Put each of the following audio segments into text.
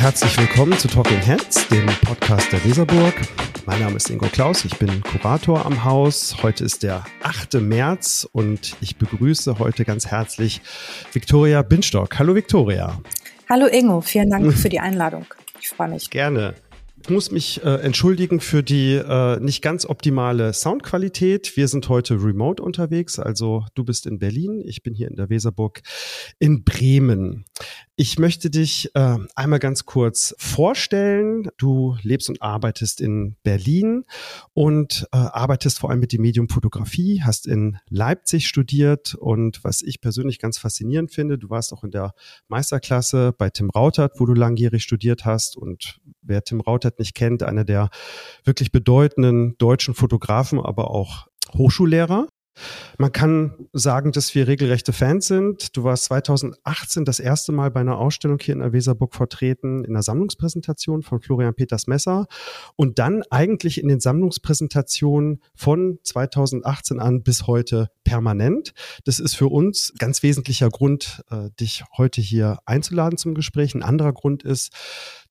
herzlich willkommen zu Talking Heads, dem Podcast der Weserburg. Mein Name ist Ingo Klaus, ich bin Kurator am Haus. Heute ist der 8. März und ich begrüße heute ganz herzlich Viktoria Binstock. Hallo Viktoria. Hallo Ingo, vielen Dank für die Einladung. Ich freue mich. Gerne. Ich muss mich äh, entschuldigen für die äh, nicht ganz optimale Soundqualität. Wir sind heute remote unterwegs, also du bist in Berlin, ich bin hier in der Weserburg in Bremen. Ich möchte dich äh, einmal ganz kurz vorstellen. Du lebst und arbeitest in Berlin und äh, arbeitest vor allem mit dem Medium Fotografie, hast in Leipzig studiert und was ich persönlich ganz faszinierend finde, du warst auch in der Meisterklasse bei Tim Rautert, wo du langjährig studiert hast und wer Tim Rautert nicht kennt, einer der wirklich bedeutenden deutschen Fotografen, aber auch Hochschullehrer. Man kann sagen, dass wir regelrechte Fans sind. Du warst 2018 das erste Mal bei einer Ausstellung hier in der Weserburg vertreten, in der Sammlungspräsentation von Florian Peters Messer und dann eigentlich in den Sammlungspräsentationen von 2018 an bis heute permanent. Das ist für uns ganz wesentlicher Grund, äh, dich heute hier einzuladen zum Gespräch. Ein anderer Grund ist,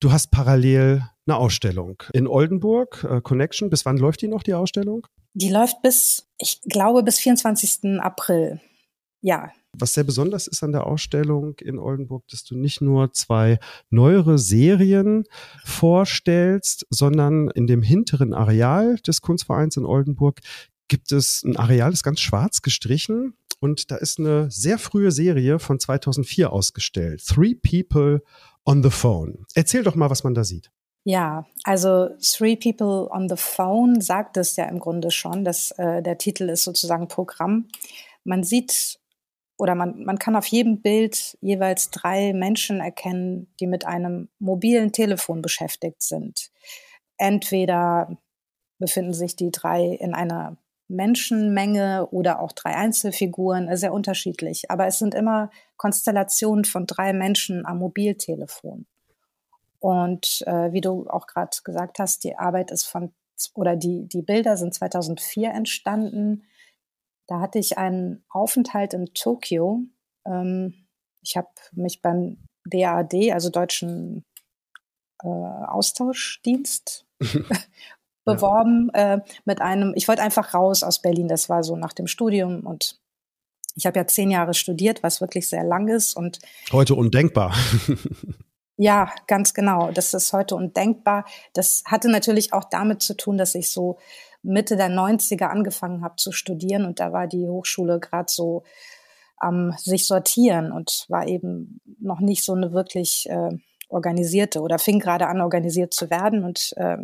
du hast parallel eine Ausstellung in Oldenburg, äh, Connection. Bis wann läuft die noch, die Ausstellung? Die läuft bis, ich glaube, bis 24. April. Ja. Was sehr besonders ist an der Ausstellung in Oldenburg, dass du nicht nur zwei neuere Serien vorstellst, sondern in dem hinteren Areal des Kunstvereins in Oldenburg gibt es ein Areal, das ganz schwarz gestrichen und da ist eine sehr frühe Serie von 2004 ausgestellt. Three People on the Phone. Erzähl doch mal, was man da sieht. Ja, also Three People on the Phone sagt es ja im Grunde schon, dass äh, der Titel ist sozusagen Programm. Man sieht oder man, man kann auf jedem Bild jeweils drei Menschen erkennen, die mit einem mobilen Telefon beschäftigt sind. Entweder befinden sich die drei in einer Menschenmenge oder auch drei Einzelfiguren, sehr unterschiedlich. Aber es sind immer Konstellationen von drei Menschen am Mobiltelefon. Und äh, wie du auch gerade gesagt hast, die Arbeit ist von, oder die, die Bilder sind 2004 entstanden. Da hatte ich einen Aufenthalt in Tokio. Ähm, ich habe mich beim DAAD, also Deutschen äh, Austauschdienst, beworben ja. äh, mit einem, ich wollte einfach raus aus Berlin, das war so nach dem Studium und ich habe ja zehn Jahre studiert, was wirklich sehr lang ist und heute undenkbar. Ja, ganz genau. Das ist heute undenkbar. Das hatte natürlich auch damit zu tun, dass ich so Mitte der 90er angefangen habe zu studieren und da war die Hochschule gerade so am sich sortieren und war eben noch nicht so eine wirklich äh, organisierte oder fing gerade an, organisiert zu werden. Und äh,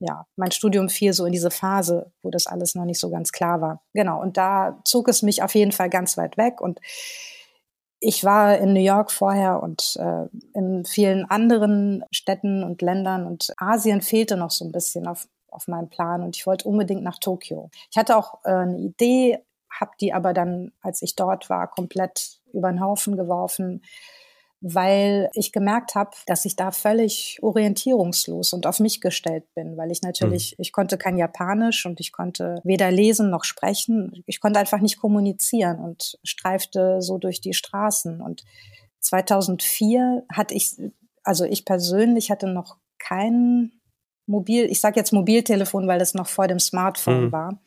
ja, mein Studium fiel so in diese Phase, wo das alles noch nicht so ganz klar war. Genau, und da zog es mich auf jeden Fall ganz weit weg und ich war in New York vorher und äh, in vielen anderen Städten und Ländern und Asien fehlte noch so ein bisschen auf, auf meinem Plan und ich wollte unbedingt nach Tokio. Ich hatte auch äh, eine Idee, habe die aber dann, als ich dort war, komplett über den Haufen geworfen, weil ich gemerkt habe, dass ich da völlig orientierungslos und auf mich gestellt bin, weil ich natürlich, mhm. ich konnte kein Japanisch und ich konnte weder lesen noch sprechen. Ich konnte einfach nicht kommunizieren und streifte so durch die Straßen. Und 2004 hatte ich, also ich persönlich hatte noch kein Mobil, ich sage jetzt Mobiltelefon, weil es noch vor dem Smartphone mhm. war.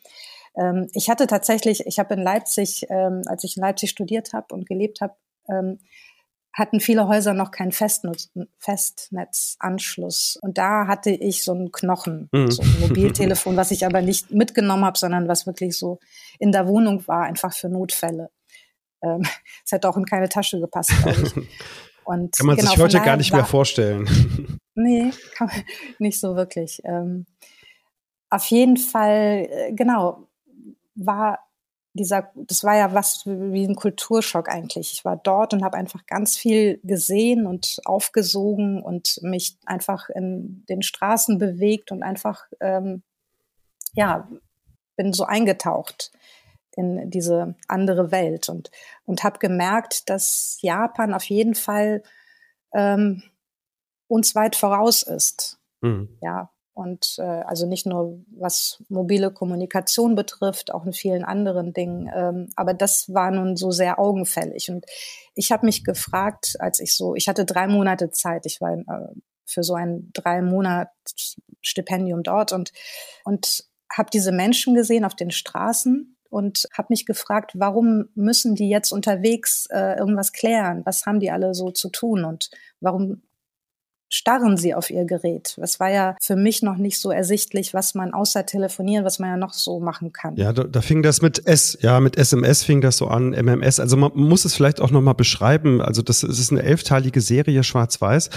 Ähm, ich hatte tatsächlich, ich habe in Leipzig, ähm, als ich in Leipzig studiert habe und gelebt habe, ähm, hatten viele Häuser noch keinen Festnetz, Festnetzanschluss. Und da hatte ich so einen Knochen, mhm. so ein Mobiltelefon, was ich aber nicht mitgenommen habe, sondern was wirklich so in der Wohnung war, einfach für Notfälle. Ähm, es hätte auch in keine Tasche gepasst, glaube ich. Und kann man genau, sich heute gar nicht war, mehr vorstellen. Nee, kann man nicht so wirklich. Ähm, auf jeden Fall, äh, genau, war dieser, das war ja was wie ein Kulturschock eigentlich. Ich war dort und habe einfach ganz viel gesehen und aufgesogen und mich einfach in den Straßen bewegt und einfach, ähm, ja, bin so eingetaucht in diese andere Welt und, und habe gemerkt, dass Japan auf jeden Fall ähm, uns weit voraus ist. Mhm. Ja, und äh, also nicht nur was mobile Kommunikation betrifft, auch in vielen anderen Dingen. Ähm, aber das war nun so sehr augenfällig. Und ich habe mich gefragt, als ich so, ich hatte drei Monate Zeit, ich war äh, für so ein drei Monat Stipendium dort und und habe diese Menschen gesehen auf den Straßen und habe mich gefragt, warum müssen die jetzt unterwegs äh, irgendwas klären? Was haben die alle so zu tun und warum starren sie auf ihr Gerät. Es war ja für mich noch nicht so ersichtlich, was man außer telefonieren, was man ja noch so machen kann. Ja, da, da fing das mit S, ja, mit SMS fing das so an, MMS. Also man muss es vielleicht auch nochmal beschreiben. Also das, das ist eine elfteilige Serie, schwarz-weiß.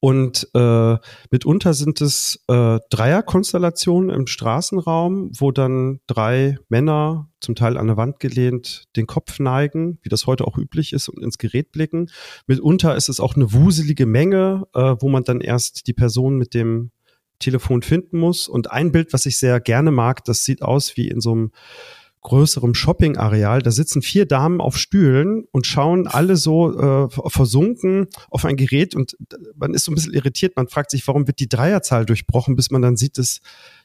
Und äh, mitunter sind es äh, Dreierkonstellationen im Straßenraum, wo dann drei Männer zum Teil an der Wand gelehnt, den Kopf neigen, wie das heute auch üblich ist, und ins Gerät blicken. Mitunter ist es auch eine wuselige Menge, äh, wo man dann erst die Person mit dem Telefon finden muss. Und ein Bild, was ich sehr gerne mag, das sieht aus wie in so einem größerem Shopping-Areal. Da sitzen vier Damen auf Stühlen und schauen alle so äh, versunken auf ein Gerät und man ist so ein bisschen irritiert. Man fragt sich, warum wird die Dreierzahl durchbrochen, bis man dann sieht, dass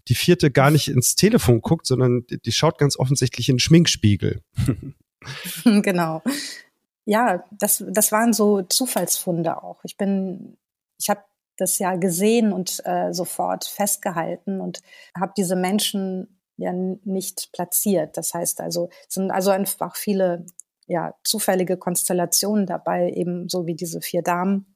die vierte gar nicht ins Telefon guckt, sondern die, schaut ganz offensichtlich in den Schminkspiegel. genau. Ja, das, das waren so Zufallsfunde auch. Ich bin, ich habe das ja gesehen und äh, sofort festgehalten und habe diese Menschen ja nicht platziert. Das heißt also, es sind also einfach viele ja, zufällige Konstellationen dabei, eben so wie diese vier Damen,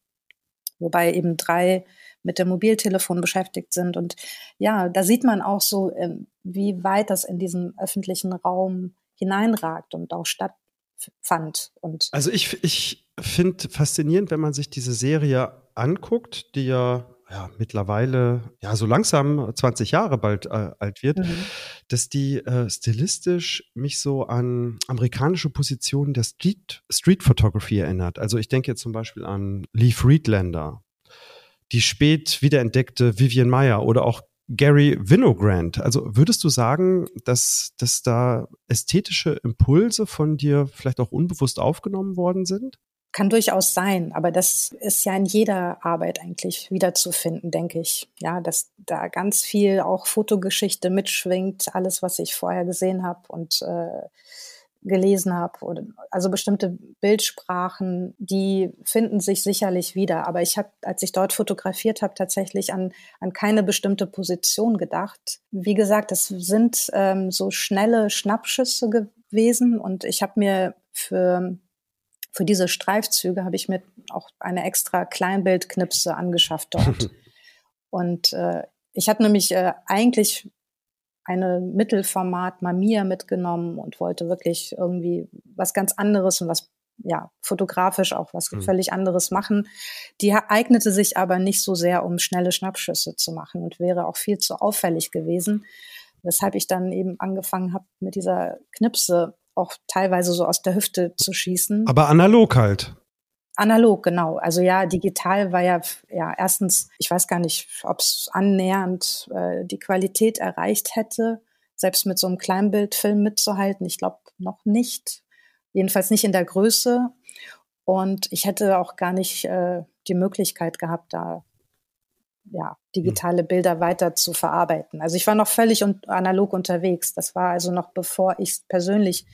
wobei eben drei mit dem Mobiltelefon beschäftigt sind. Und ja, da sieht man auch so, ähm, wie weit das in diesen öffentlichen Raum hineinragt und auch stattfand. Und also ich, ich finde faszinierend, wenn man sich diese Serie anguckt, die ja ja, mittlerweile ja so langsam 20 Jahre bald äh, alt wird, mhm. dass die äh, stilistisch mich so an amerikanische Positionen der Street, Street Photography erinnert. Also ich denke jetzt zum Beispiel an Lee Friedlander, die spät wiederentdeckte Vivian Meyer oder auch Gary Winogrand. Also würdest du sagen, dass, dass da ästhetische Impulse von dir vielleicht auch unbewusst aufgenommen worden sind? Kann durchaus sein, aber das ist ja in jeder Arbeit eigentlich wiederzufinden, denke ich. Ja, dass da ganz viel auch Fotogeschichte mitschwingt, alles, was ich vorher gesehen habe und äh, gelesen habe. Also bestimmte Bildsprachen, die finden sich sicherlich wieder. Aber ich habe, als ich dort fotografiert habe, tatsächlich an, an keine bestimmte Position gedacht. Wie gesagt, das sind ähm, so schnelle Schnappschüsse gewesen und ich habe mir für für diese Streifzüge habe ich mir auch eine extra Kleinbildknipse angeschafft dort. und äh, ich habe nämlich äh, eigentlich eine Mittelformat Mamiya mitgenommen und wollte wirklich irgendwie was ganz anderes und was ja fotografisch auch was mhm. völlig anderes machen. Die eignete sich aber nicht so sehr, um schnelle Schnappschüsse zu machen und wäre auch viel zu auffällig gewesen, weshalb ich dann eben angefangen habe mit dieser Knipse auch teilweise so aus der Hüfte zu schießen. Aber analog halt. Analog, genau. Also ja, digital war ja, ja erstens, ich weiß gar nicht, ob es annähernd äh, die Qualität erreicht hätte, selbst mit so einem Kleinbildfilm mitzuhalten. Ich glaube noch nicht. Jedenfalls nicht in der Größe. Und ich hätte auch gar nicht äh, die Möglichkeit gehabt, da ja, digitale Bilder weiter zu verarbeiten. Also ich war noch völlig un analog unterwegs. Das war also noch bevor ich persönlich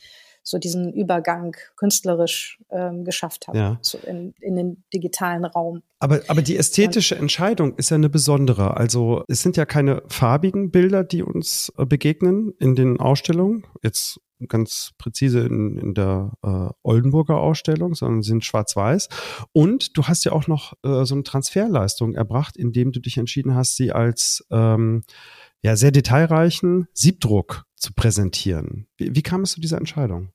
so diesen Übergang künstlerisch ähm, geschafft habe ja. so in, in den digitalen Raum. Aber, aber die ästhetische Entscheidung ist ja eine besondere. Also es sind ja keine farbigen Bilder, die uns äh, begegnen in den Ausstellungen. Jetzt ganz präzise in, in der äh, Oldenburger Ausstellung, sondern sind schwarz-weiß. Und du hast ja auch noch äh, so eine Transferleistung erbracht, indem du dich entschieden hast, sie als ähm, ja, sehr detailreichen Siebdruck zu präsentieren. Wie, wie kam es zu dieser Entscheidung?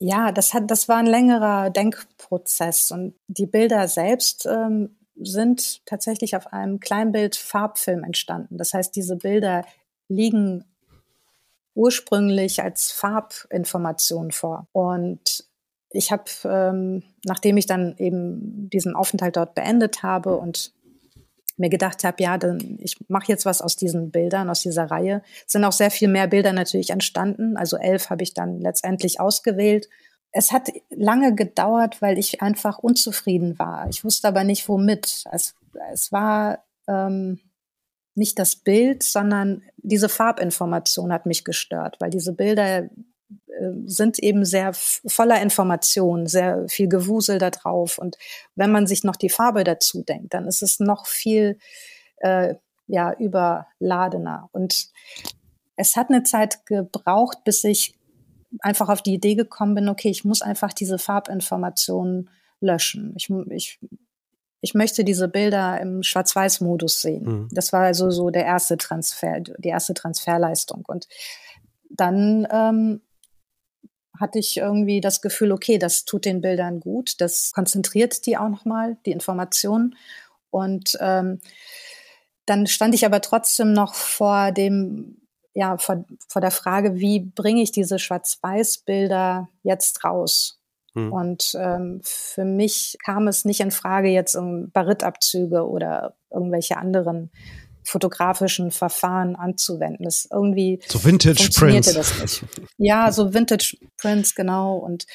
Ja, das hat, das war ein längerer Denkprozess und die Bilder selbst ähm, sind tatsächlich auf einem Kleinbild-Farbfilm entstanden. Das heißt, diese Bilder liegen ursprünglich als Farbinformation vor. Und ich habe, ähm, nachdem ich dann eben diesen Aufenthalt dort beendet habe und mir gedacht habe, ja, dann ich mache jetzt was aus diesen Bildern, aus dieser Reihe. Sind auch sehr viel mehr Bilder natürlich entstanden. Also elf habe ich dann letztendlich ausgewählt. Es hat lange gedauert, weil ich einfach unzufrieden war. Ich wusste aber nicht, womit. Es, es war ähm, nicht das Bild, sondern diese Farbinformation hat mich gestört, weil diese Bilder äh, sind eben sehr voller Informationen, sehr viel Gewusel da drauf. Und wenn man sich noch die Farbe dazu denkt, dann ist es noch viel äh, ja, überladener. Und es hat eine Zeit gebraucht, bis ich einfach auf die Idee gekommen bin, okay, ich muss einfach diese Farbinformationen löschen. Ich, ich, ich möchte diese Bilder im Schwarz-Weiß-Modus sehen. Mhm. Das war also so der erste Transfer, die erste Transferleistung. Und dann ähm, hatte ich irgendwie das Gefühl, okay, das tut den Bildern gut, das konzentriert die auch nochmal, die Informationen. Und ähm, dann stand ich aber trotzdem noch vor dem, ja, vor, vor der Frage, wie bringe ich diese Schwarz-Weiß-Bilder jetzt raus? Mhm. Und ähm, für mich kam es nicht in Frage, jetzt um Barittabzüge oder irgendwelche anderen fotografischen Verfahren anzuwenden. Das irgendwie so Vintage funktionierte Prints. das nicht. Ja, so Vintage Prints genau und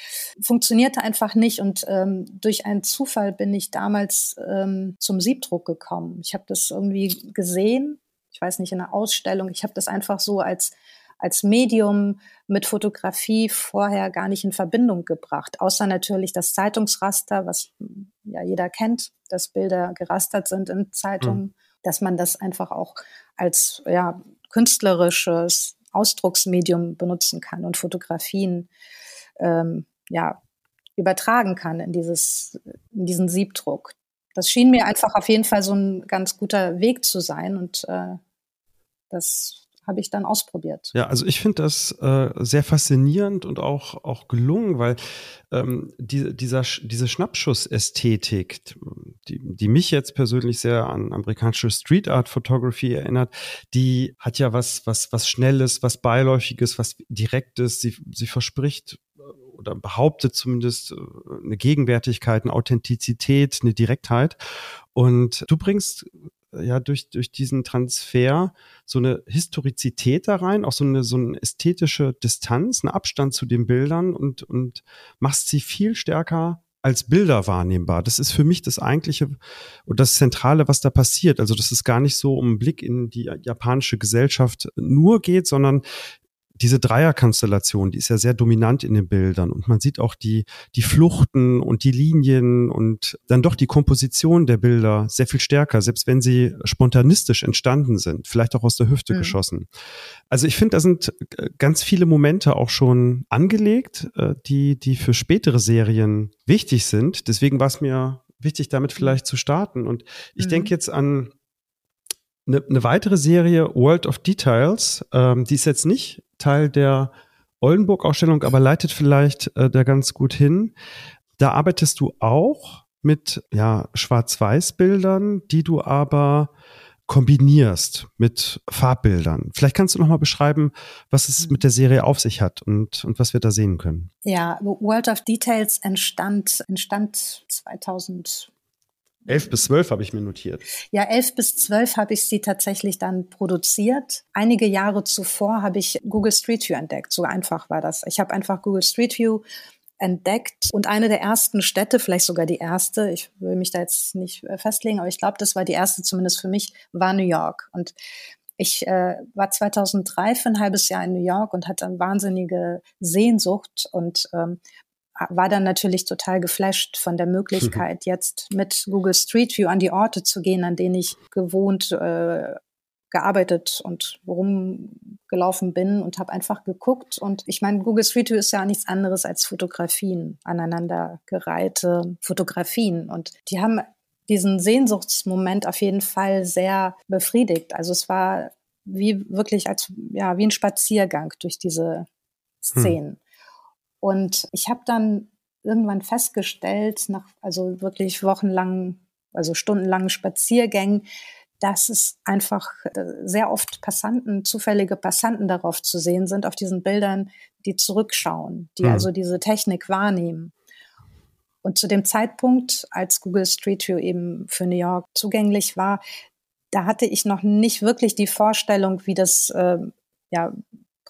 funktionierte einfach nicht. Und ähm, durch einen Zufall bin ich damals ähm, zum Siebdruck gekommen. Ich habe das irgendwie gesehen. Ich weiß nicht in einer Ausstellung. Ich habe das einfach so als als Medium mit Fotografie vorher gar nicht in Verbindung gebracht, außer natürlich das Zeitungsraster, was ja jeder kennt, dass Bilder gerastert sind in Zeitungen. Mhm dass man das einfach auch als ja, künstlerisches Ausdrucksmedium benutzen kann und Fotografien ähm, ja, übertragen kann in, dieses, in diesen Siebdruck. Das schien mir einfach auf jeden Fall so ein ganz guter Weg zu sein und äh, das habe ich dann ausprobiert. Ja, also ich finde das äh, sehr faszinierend und auch, auch gelungen, weil ähm, die, dieser, diese Schnappschussästhetik, die, die mich jetzt persönlich sehr an amerikanische Street Art Photography erinnert, die hat ja was, was, was Schnelles, was Beiläufiges, was Direktes. Sie, sie verspricht äh, oder behauptet zumindest äh, eine Gegenwärtigkeit, eine Authentizität, eine Direktheit. Und du bringst ja durch, durch diesen Transfer so eine Historizität da rein, auch so eine, so eine ästhetische Distanz, einen Abstand zu den Bildern und, und machst sie viel stärker als Bilder wahrnehmbar. Das ist für mich das eigentliche und das Zentrale, was da passiert. Also, dass es gar nicht so um einen Blick in die japanische Gesellschaft nur geht, sondern diese Dreierkonstellation, die ist ja sehr dominant in den Bildern und man sieht auch die, die Fluchten und die Linien und dann doch die Komposition der Bilder sehr viel stärker, selbst wenn sie spontanistisch entstanden sind, vielleicht auch aus der Hüfte mhm. geschossen. Also ich finde, da sind äh, ganz viele Momente auch schon angelegt, äh, die, die für spätere Serien wichtig sind. Deswegen war es mir wichtig, damit vielleicht zu starten. Und ich mhm. denke jetzt an eine, eine weitere Serie, World of Details, ähm, die ist jetzt nicht Teil der Oldenburg-Ausstellung, aber leitet vielleicht äh, da ganz gut hin. Da arbeitest du auch mit ja, Schwarz-Weiß-Bildern, die du aber kombinierst mit Farbbildern. Vielleicht kannst du noch mal beschreiben, was es mit der Serie auf sich hat und, und was wir da sehen können. Ja, World of Details entstand, entstand 2000, Elf bis zwölf habe ich mir notiert. Ja, elf bis zwölf habe ich sie tatsächlich dann produziert. Einige Jahre zuvor habe ich Google Street View entdeckt. So einfach war das. Ich habe einfach Google Street View entdeckt und eine der ersten Städte, vielleicht sogar die erste, ich will mich da jetzt nicht äh, festlegen, aber ich glaube, das war die erste zumindest für mich, war New York. Und ich äh, war 2003 für ein halbes Jahr in New York und hatte eine wahnsinnige Sehnsucht und ähm, war dann natürlich total geflasht von der Möglichkeit, jetzt mit Google Street View an die Orte zu gehen, an denen ich gewohnt, äh, gearbeitet und rumgelaufen bin und habe einfach geguckt. Und ich meine, Google Street View ist ja nichts anderes als Fotografien, aneinandergereihte Fotografien. Und die haben diesen Sehnsuchtsmoment auf jeden Fall sehr befriedigt. Also es war wie wirklich als ja wie ein Spaziergang durch diese hm. Szenen. Hm. Und ich habe dann irgendwann festgestellt, nach also wirklich wochenlangen, also stundenlangen Spaziergängen, dass es einfach äh, sehr oft Passanten, zufällige Passanten darauf zu sehen sind, auf diesen Bildern, die zurückschauen, die mhm. also diese Technik wahrnehmen. Und zu dem Zeitpunkt, als Google Street View eben für New York zugänglich war, da hatte ich noch nicht wirklich die Vorstellung, wie das äh, ja,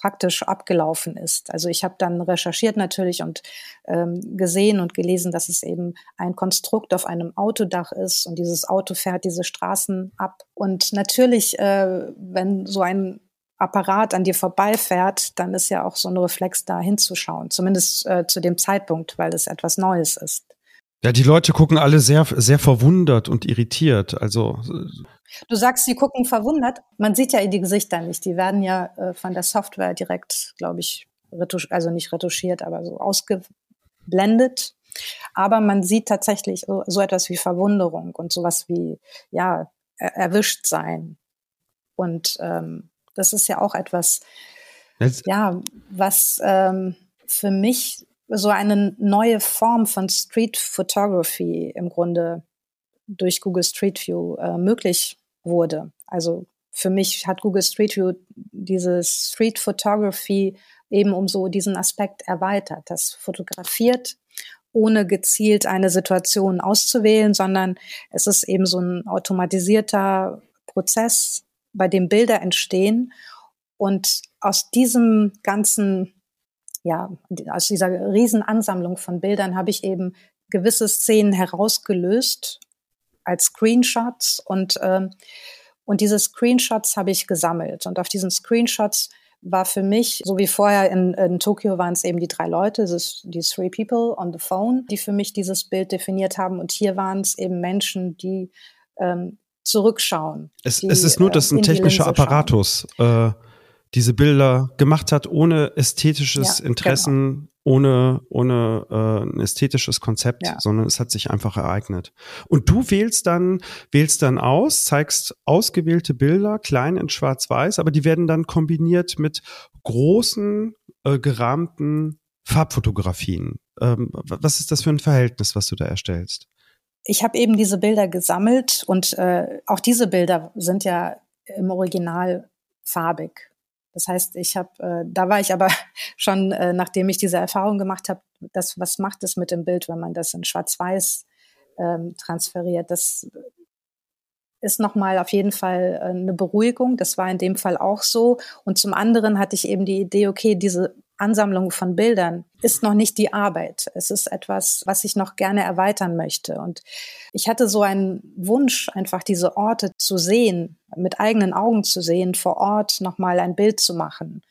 praktisch abgelaufen ist. Also ich habe dann recherchiert natürlich und ähm, gesehen und gelesen, dass es eben ein Konstrukt auf einem Autodach ist und dieses Auto fährt diese Straßen ab. Und natürlich, äh, wenn so ein Apparat an dir vorbeifährt, dann ist ja auch so ein Reflex da hinzuschauen, zumindest äh, zu dem Zeitpunkt, weil es etwas Neues ist. Ja, die Leute gucken alle sehr, sehr verwundert und irritiert. Also du sagst, sie gucken verwundert. Man sieht ja die Gesichter nicht. Die werden ja äh, von der Software direkt, glaube ich, also nicht retuschiert, aber so ausgeblendet. Aber man sieht tatsächlich so, so etwas wie Verwunderung und sowas wie ja er erwischt sein. Und ähm, das ist ja auch etwas, Jetzt. ja, was ähm, für mich so eine neue Form von Street Photography im Grunde durch Google Street View äh, möglich wurde. Also für mich hat Google Street View diese Street Photography eben um so diesen Aspekt erweitert. Das fotografiert ohne gezielt eine Situation auszuwählen, sondern es ist eben so ein automatisierter Prozess, bei dem Bilder entstehen. Und aus diesem ganzen ja, aus dieser Riesenansammlung von Bildern habe ich eben gewisse Szenen herausgelöst als Screenshots und, ähm, und diese Screenshots habe ich gesammelt. Und auf diesen Screenshots war für mich, so wie vorher in, in Tokio waren es eben die drei Leute, die three people on the phone, die für mich dieses Bild definiert haben. Und hier waren es eben Menschen, die ähm, zurückschauen. Es, die, es ist nur, dass ein technischer Apparatus äh, diese Bilder gemacht hat, ohne ästhetisches ja, Interessen, genau. ohne, ohne äh, ein ästhetisches Konzept, ja. sondern es hat sich einfach ereignet. Und du wählst dann, wählst dann aus, zeigst ausgewählte Bilder, klein in schwarz-weiß, aber die werden dann kombiniert mit großen, äh, gerahmten Farbfotografien. Ähm, was ist das für ein Verhältnis, was du da erstellst? Ich habe eben diese Bilder gesammelt und äh, auch diese Bilder sind ja im Original farbig. Das heißt, ich habe, äh, da war ich aber schon, äh, nachdem ich diese Erfahrung gemacht habe, das, was macht es mit dem Bild, wenn man das in Schwarz-Weiß ähm, transferiert? Das ist nochmal auf jeden Fall äh, eine Beruhigung. Das war in dem Fall auch so. Und zum anderen hatte ich eben die Idee, okay, diese Ansammlung von Bildern ist noch nicht die Arbeit. Es ist etwas, was ich noch gerne erweitern möchte. Und ich hatte so einen Wunsch, einfach diese Orte zu sehen, mit eigenen Augen zu sehen, vor Ort nochmal ein Bild zu machen.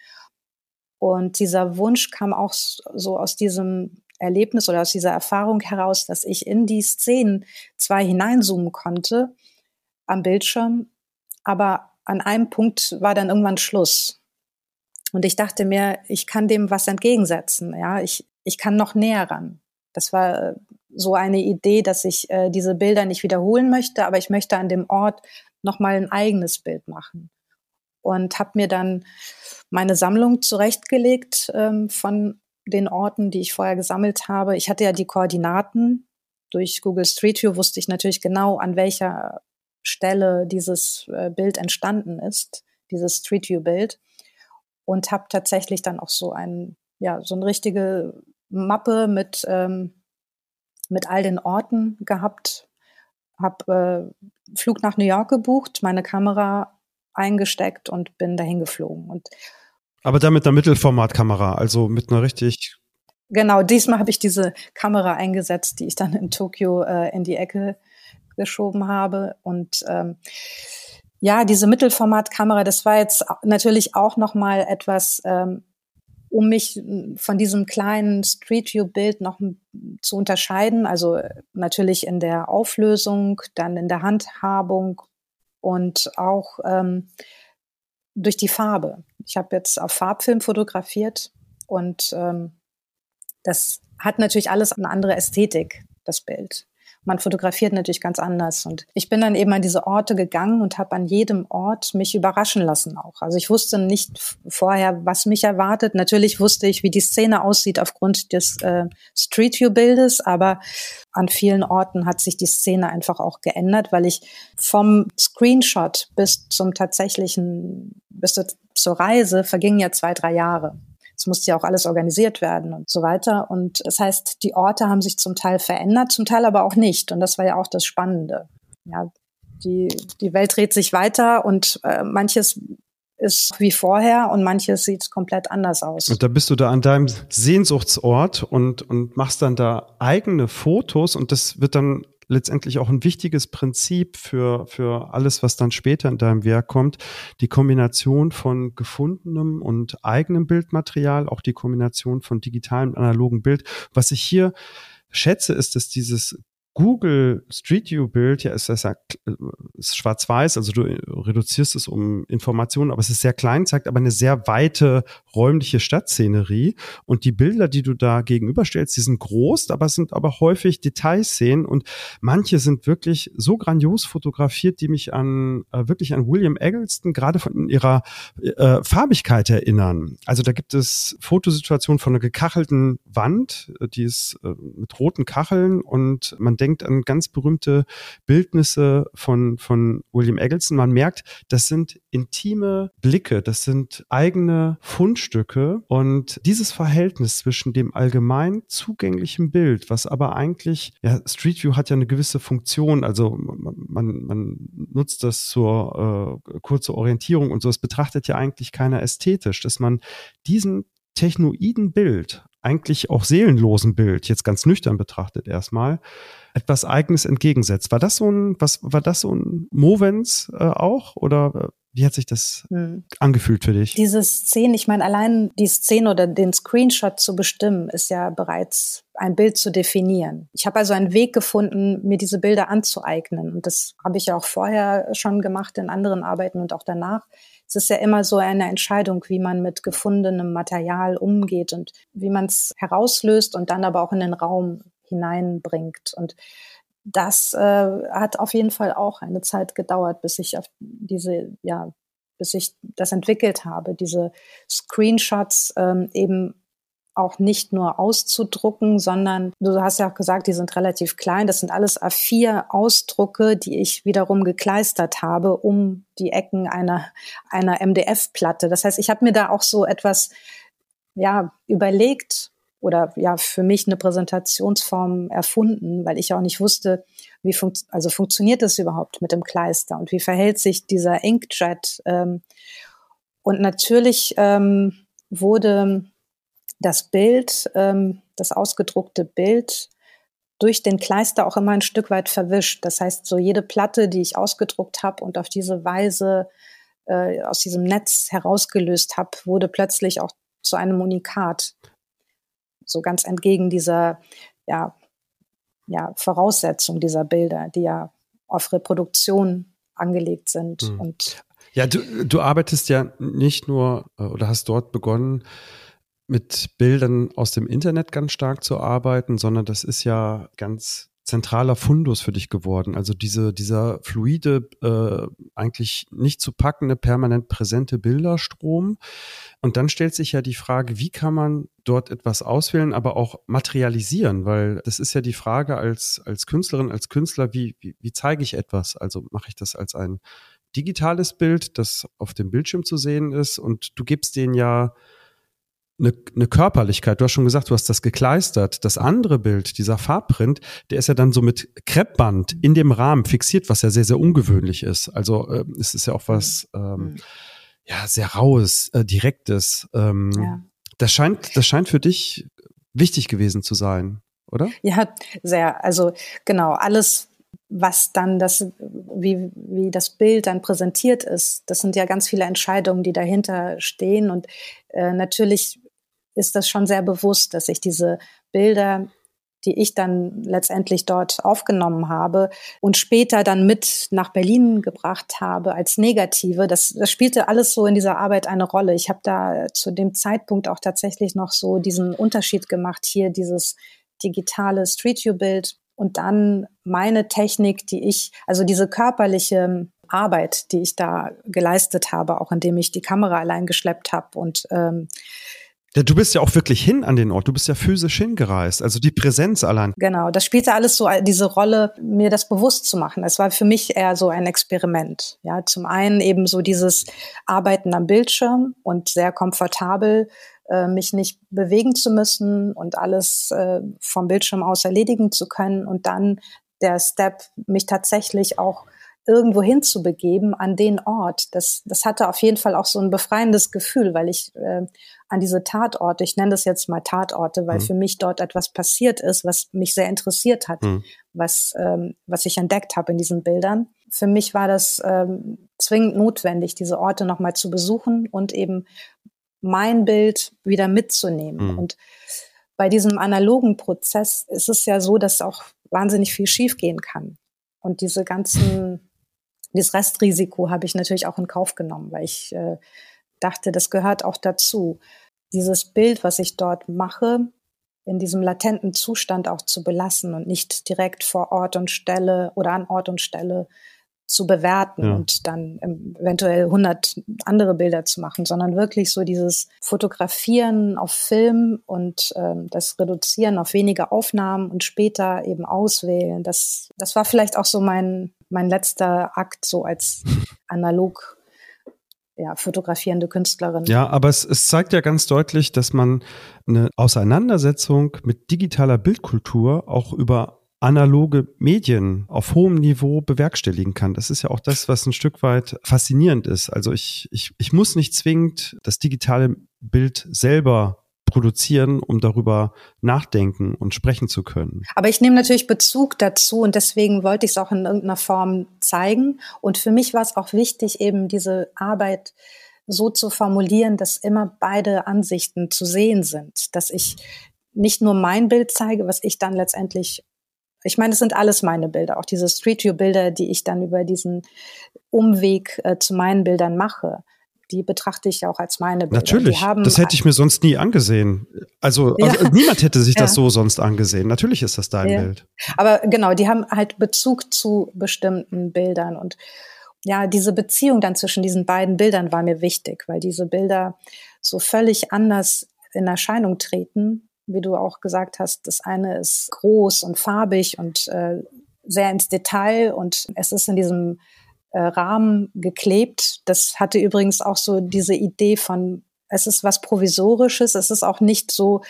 Und dieser Wunsch kam auch so aus diesem Erlebnis oder aus dieser Erfahrung heraus, dass ich in die Szenen zwar hineinzoomen konnte am Bildschirm, aber an einem Punkt war dann irgendwann Schluss. Und ich dachte mir, ich kann dem was entgegensetzen. Ja, ich, ich kann noch näher ran. Das war äh, so eine Idee, dass ich äh, diese Bilder nicht wiederholen möchte, aber ich möchte an dem Ort nochmal ein eigenes Bild machen. Und habe mir dann meine Sammlung zurechtgelegt ähm, von den Orten, die ich vorher gesammelt habe. Ich hatte ja die Koordinaten. Durch Google Street View wusste ich natürlich genau, an welcher Stelle dieses äh, Bild entstanden ist, dieses Street View Bild und habe tatsächlich dann auch so ein, ja, so eine richtige Mappe mit, ähm, mit all den Orten gehabt, habe äh, Flug nach New York gebucht, meine Kamera eingesteckt und bin dahin geflogen. Und aber dann mit einer Mittelformatkamera, also mit einer richtig. Genau, diesmal habe ich diese Kamera eingesetzt, die ich dann in Tokio äh, in die Ecke geschoben habe. Und ähm, ja, diese Mittelformatkamera, das war jetzt natürlich auch noch mal etwas, ähm, um mich von diesem kleinen Street View Bild noch zu unterscheiden. Also natürlich in der Auflösung, dann in der Handhabung und auch ähm, durch die Farbe. Ich habe jetzt auf Farbfilm fotografiert und ähm, das hat natürlich alles eine andere Ästhetik, das Bild man fotografiert natürlich ganz anders. Und ich bin dann eben an diese Orte gegangen und habe an jedem Ort mich überraschen lassen auch. Also ich wusste nicht vorher, was mich erwartet. Natürlich wusste ich, wie die Szene aussieht aufgrund des äh, Street View Bildes, aber an vielen Orten hat sich die Szene einfach auch geändert, weil ich vom Screenshot bis zum tatsächlichen, bis zur Reise vergingen ja zwei, drei Jahre. Es musste ja auch alles organisiert werden und so weiter. Und das heißt, die Orte haben sich zum Teil verändert, zum Teil aber auch nicht. Und das war ja auch das Spannende. Ja, die, die Welt dreht sich weiter und äh, manches ist wie vorher und manches sieht komplett anders aus. Und da bist du da an deinem Sehnsuchtsort und, und machst dann da eigene Fotos und das wird dann letztendlich auch ein wichtiges Prinzip für, für alles, was dann später in deinem Werk kommt. Die Kombination von gefundenem und eigenem Bildmaterial, auch die Kombination von digitalem und analogem Bild. Was ich hier schätze, ist, dass dieses Google Street View Bild, ja, ist das ja schwarz-weiß, also du reduzierst es um Informationen, aber es ist sehr klein, zeigt aber eine sehr weite räumliche Stadtszenerie und die Bilder, die du da gegenüberstellst, die sind groß, aber sind aber häufig Detailszenen und manche sind wirklich so grandios fotografiert, die mich an äh, wirklich an William Eggleston gerade von ihrer äh, Farbigkeit erinnern. Also da gibt es Fotosituationen von einer gekachelten Wand, die ist äh, mit roten Kacheln und man denkt an ganz berühmte Bildnisse von, von William Eggleston. Man merkt, das sind intime Blicke, das sind eigene Fundstücke. Und dieses Verhältnis zwischen dem allgemein zugänglichen Bild, was aber eigentlich, ja, Street View hat ja eine gewisse Funktion, also man, man nutzt das zur äh, kurze Orientierung und so, es betrachtet ja eigentlich keiner ästhetisch, dass man diesen technoiden Bild, eigentlich auch seelenlosen Bild, jetzt ganz nüchtern betrachtet erstmal, etwas Eigenes entgegensetzt. War das so ein, was war das so ein Movens äh, auch oder äh, wie hat sich das hm. angefühlt für dich? Diese Szene, ich meine, allein die Szene oder den Screenshot zu bestimmen, ist ja bereits ein Bild zu definieren. Ich habe also einen Weg gefunden, mir diese Bilder anzueignen. Und das habe ich ja auch vorher schon gemacht in anderen Arbeiten und auch danach. Es ist ja immer so eine Entscheidung, wie man mit gefundenem Material umgeht und wie man es herauslöst und dann aber auch in den Raum hineinbringt. Und das äh, hat auf jeden Fall auch eine Zeit gedauert, bis ich auf diese, ja, bis ich das entwickelt habe, diese Screenshots ähm, eben auch nicht nur auszudrucken, sondern du hast ja auch gesagt, die sind relativ klein. Das sind alles A4-Ausdrucke, die ich wiederum gekleistert habe um die Ecken einer, einer MDF-Platte. Das heißt, ich habe mir da auch so etwas ja, überlegt, oder ja für mich eine Präsentationsform erfunden, weil ich auch nicht wusste, wie funkt also funktioniert das überhaupt mit dem Kleister und wie verhält sich dieser Inkjet. Ähm, und natürlich ähm, wurde das Bild, ähm, das ausgedruckte Bild durch den Kleister auch immer ein Stück weit verwischt. Das heißt, so jede Platte, die ich ausgedruckt habe und auf diese Weise äh, aus diesem Netz herausgelöst habe, wurde plötzlich auch zu einem Unikat so ganz entgegen dieser ja, ja, Voraussetzung dieser Bilder, die ja auf Reproduktion angelegt sind. Mhm. Und ja, du, du arbeitest ja nicht nur äh, oder hast dort begonnen, mit Bildern aus dem Internet ganz stark zu arbeiten, sondern das ist ja ganz zentraler Fundus für dich geworden. Also diese, dieser fluide, äh, eigentlich nicht zu packende, permanent präsente Bilderstrom. Und dann stellt sich ja die Frage, wie kann man dort etwas auswählen, aber auch materialisieren? Weil das ist ja die Frage als, als Künstlerin, als Künstler, wie, wie, wie zeige ich etwas? Also mache ich das als ein digitales Bild, das auf dem Bildschirm zu sehen ist und du gibst den ja eine, eine Körperlichkeit. Du hast schon gesagt, du hast das gekleistert. Das andere Bild, dieser Farbprint, der ist ja dann so mit Kreppband in dem Rahmen fixiert, was ja sehr, sehr ungewöhnlich ist. Also äh, es ist ja auch was ähm, mhm. ja sehr raues, äh, direktes. Ähm, ja. Das scheint, das scheint für dich wichtig gewesen zu sein, oder? Ja, sehr. Also genau alles, was dann das, wie, wie das Bild dann präsentiert ist, das sind ja ganz viele Entscheidungen, die dahinter stehen. Und äh, natürlich ist das schon sehr bewusst, dass ich diese Bilder die ich dann letztendlich dort aufgenommen habe und später dann mit nach Berlin gebracht habe als negative. Das, das spielte alles so in dieser Arbeit eine Rolle. Ich habe da zu dem Zeitpunkt auch tatsächlich noch so diesen Unterschied gemacht, hier dieses digitale Street View Bild und dann meine Technik, die ich, also diese körperliche Arbeit, die ich da geleistet habe, auch indem ich die Kamera allein geschleppt habe und ähm, ja, du bist ja auch wirklich hin an den Ort. Du bist ja physisch hingereist. Also die Präsenz allein. Genau, das spielte alles so diese Rolle, mir das bewusst zu machen. Es war für mich eher so ein Experiment. Ja, zum einen eben so dieses Arbeiten am Bildschirm und sehr komfortabel, äh, mich nicht bewegen zu müssen und alles äh, vom Bildschirm aus erledigen zu können und dann der Step, mich tatsächlich auch irgendwo hinzubegeben an den Ort. Das, das hatte auf jeden Fall auch so ein befreiendes Gefühl, weil ich äh, an diese Tatorte, ich nenne das jetzt mal Tatorte, weil mhm. für mich dort etwas passiert ist, was mich sehr interessiert hat, mhm. was, ähm, was ich entdeckt habe in diesen Bildern. Für mich war das ähm, zwingend notwendig, diese Orte nochmal zu besuchen und eben mein Bild wieder mitzunehmen. Mhm. Und bei diesem analogen Prozess ist es ja so, dass auch wahnsinnig viel schiefgehen kann. Und diese ganzen, dieses Restrisiko habe ich natürlich auch in Kauf genommen, weil ich äh, dachte, das gehört auch dazu. Dieses Bild, was ich dort mache, in diesem latenten Zustand auch zu belassen und nicht direkt vor Ort und Stelle oder an Ort und Stelle zu bewerten ja. und dann eventuell 100 andere Bilder zu machen, sondern wirklich so dieses Fotografieren auf Film und ähm, das Reduzieren auf wenige Aufnahmen und später eben auswählen. Das, das war vielleicht auch so mein, mein letzter Akt so als analog ja, fotografierende Künstlerin. Ja, aber es, es zeigt ja ganz deutlich, dass man eine Auseinandersetzung mit digitaler Bildkultur auch über analoge Medien auf hohem Niveau bewerkstelligen kann. Das ist ja auch das, was ein Stück weit faszinierend ist. Also ich, ich, ich muss nicht zwingend das digitale Bild selber produzieren, um darüber nachdenken und sprechen zu können. Aber ich nehme natürlich Bezug dazu und deswegen wollte ich es auch in irgendeiner Form zeigen. Und für mich war es auch wichtig, eben diese Arbeit so zu formulieren, dass immer beide Ansichten zu sehen sind, dass ich nicht nur mein Bild zeige, was ich dann letztendlich ich meine, es sind alles meine Bilder, auch diese Street View Bilder, die ich dann über diesen Umweg äh, zu meinen Bildern mache. Die betrachte ich auch als meine Bilder. Natürlich, das hätte ich mir sonst nie angesehen. Also, ja. also niemand hätte sich ja. das so sonst angesehen. Natürlich ist das dein ja. Bild. Aber genau, die haben halt Bezug zu bestimmten Bildern und ja, diese Beziehung dann zwischen diesen beiden Bildern war mir wichtig, weil diese Bilder so völlig anders in Erscheinung treten wie du auch gesagt hast, das eine ist groß und farbig und äh, sehr ins Detail und es ist in diesem äh, Rahmen geklebt. Das hatte übrigens auch so diese Idee von, es ist was Provisorisches, es ist auch nicht so,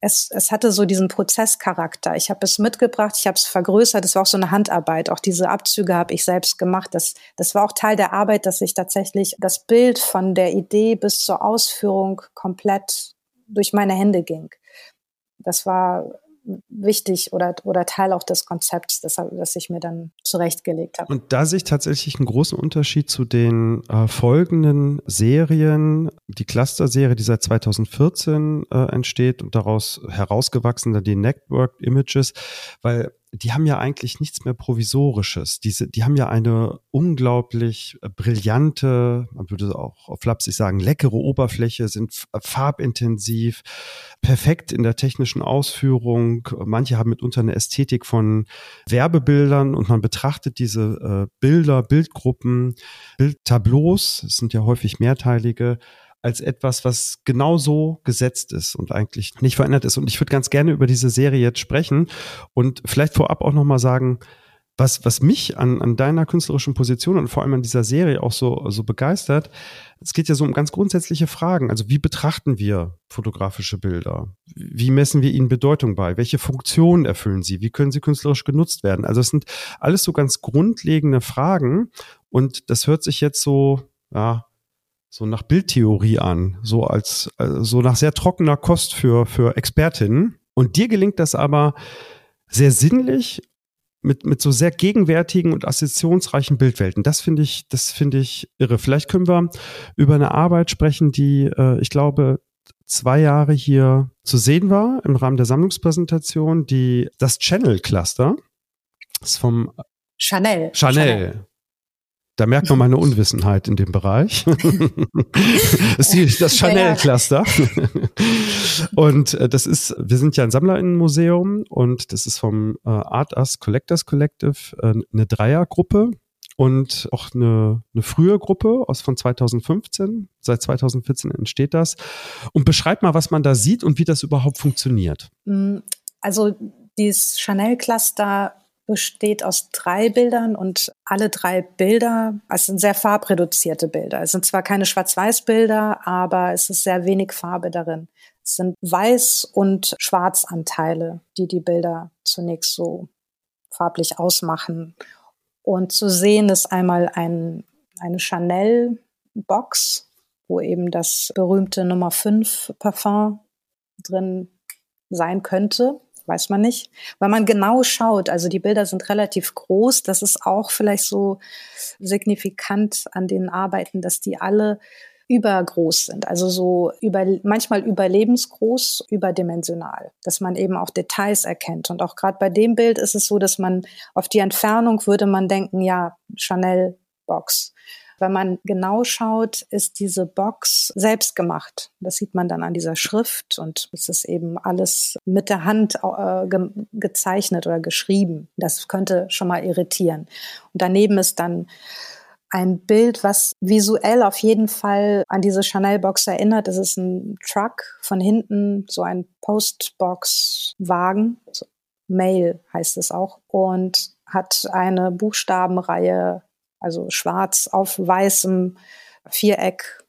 es, es hatte so diesen Prozesscharakter. Ich habe es mitgebracht, ich habe es vergrößert, es war auch so eine Handarbeit. Auch diese Abzüge habe ich selbst gemacht. Das, das war auch Teil der Arbeit, dass ich tatsächlich das Bild von der Idee bis zur Ausführung komplett durch meine Hände ging das war wichtig oder, oder Teil auch des Konzepts, das, das ich mir dann zurechtgelegt habe. Und da sehe ich tatsächlich einen großen Unterschied zu den äh, folgenden Serien, die Cluster-Serie, die seit 2014 äh, entsteht und daraus herausgewachsen die Network Images, weil die haben ja eigentlich nichts mehr Provisorisches. Diese, die haben ja eine unglaublich äh, brillante, man würde auch auf flapsig sagen, leckere Oberfläche, sind äh, farbintensiv, perfekt in der technischen Ausführung. Manche haben mitunter eine Ästhetik von Werbebildern und man betrachtet diese äh, Bilder, Bildgruppen, Bildtableaus, es sind ja häufig mehrteilige, als etwas, was genauso gesetzt ist und eigentlich nicht verändert ist. Und ich würde ganz gerne über diese Serie jetzt sprechen und vielleicht vorab auch nochmal sagen, was, was mich an, an deiner künstlerischen Position und vor allem an dieser Serie auch so, so begeistert, es geht ja so um ganz grundsätzliche Fragen. Also wie betrachten wir fotografische Bilder? Wie messen wir ihnen Bedeutung bei? Welche Funktionen erfüllen sie? Wie können sie künstlerisch genutzt werden? Also es sind alles so ganz grundlegende Fragen und das hört sich jetzt so, ja, so nach Bildtheorie an, so als also so nach sehr trockener Kost für für Expertinnen. Und dir gelingt das aber sehr sinnlich mit mit so sehr gegenwärtigen und assoziationsreichen Bildwelten. Das finde ich, das finde ich irre. Vielleicht können wir über eine Arbeit sprechen, die äh, ich glaube zwei Jahre hier zu sehen war im Rahmen der Sammlungspräsentation, die das Channel Cluster. Das ist vom Chanel. Chanel. Chanel. Da merkt man meine Unwissenheit in dem Bereich. das ist das Chanel-Cluster. und äh, das ist, wir sind ja ein Sammlerinnenmuseum und das ist vom äh, Art Us Collectors Collective äh, eine Dreiergruppe und auch eine, eine frühe Gruppe aus von 2015. Seit 2014 entsteht das. Und beschreib mal, was man da sieht und wie das überhaupt funktioniert. Mm, also dieses Chanel-Cluster besteht aus drei Bildern und alle drei Bilder, es sind sehr farbreduzierte Bilder. Es sind zwar keine Schwarz-Weiß-Bilder, aber es ist sehr wenig Farbe darin. Es sind Weiß- und Schwarzanteile, die die Bilder zunächst so farblich ausmachen. Und zu sehen ist einmal ein, eine Chanel-Box, wo eben das berühmte Nummer 5 Parfum drin sein könnte weiß man nicht. Weil man genau schaut, also die Bilder sind relativ groß, das ist auch vielleicht so signifikant an den Arbeiten, dass die alle übergroß sind, also so über, manchmal überlebensgroß, überdimensional, dass man eben auch Details erkennt. Und auch gerade bei dem Bild ist es so, dass man auf die Entfernung würde man denken, ja, Chanel Box. Wenn man genau schaut, ist diese Box selbst gemacht. Das sieht man dann an dieser Schrift und es ist eben alles mit der Hand äh, ge gezeichnet oder geschrieben. Das könnte schon mal irritieren. Und daneben ist dann ein Bild, was visuell auf jeden Fall an diese Chanel-Box erinnert. Es ist ein Truck von hinten, so ein Postbox-Wagen. Also Mail heißt es auch. Und hat eine Buchstabenreihe also schwarz auf weißem Viereck.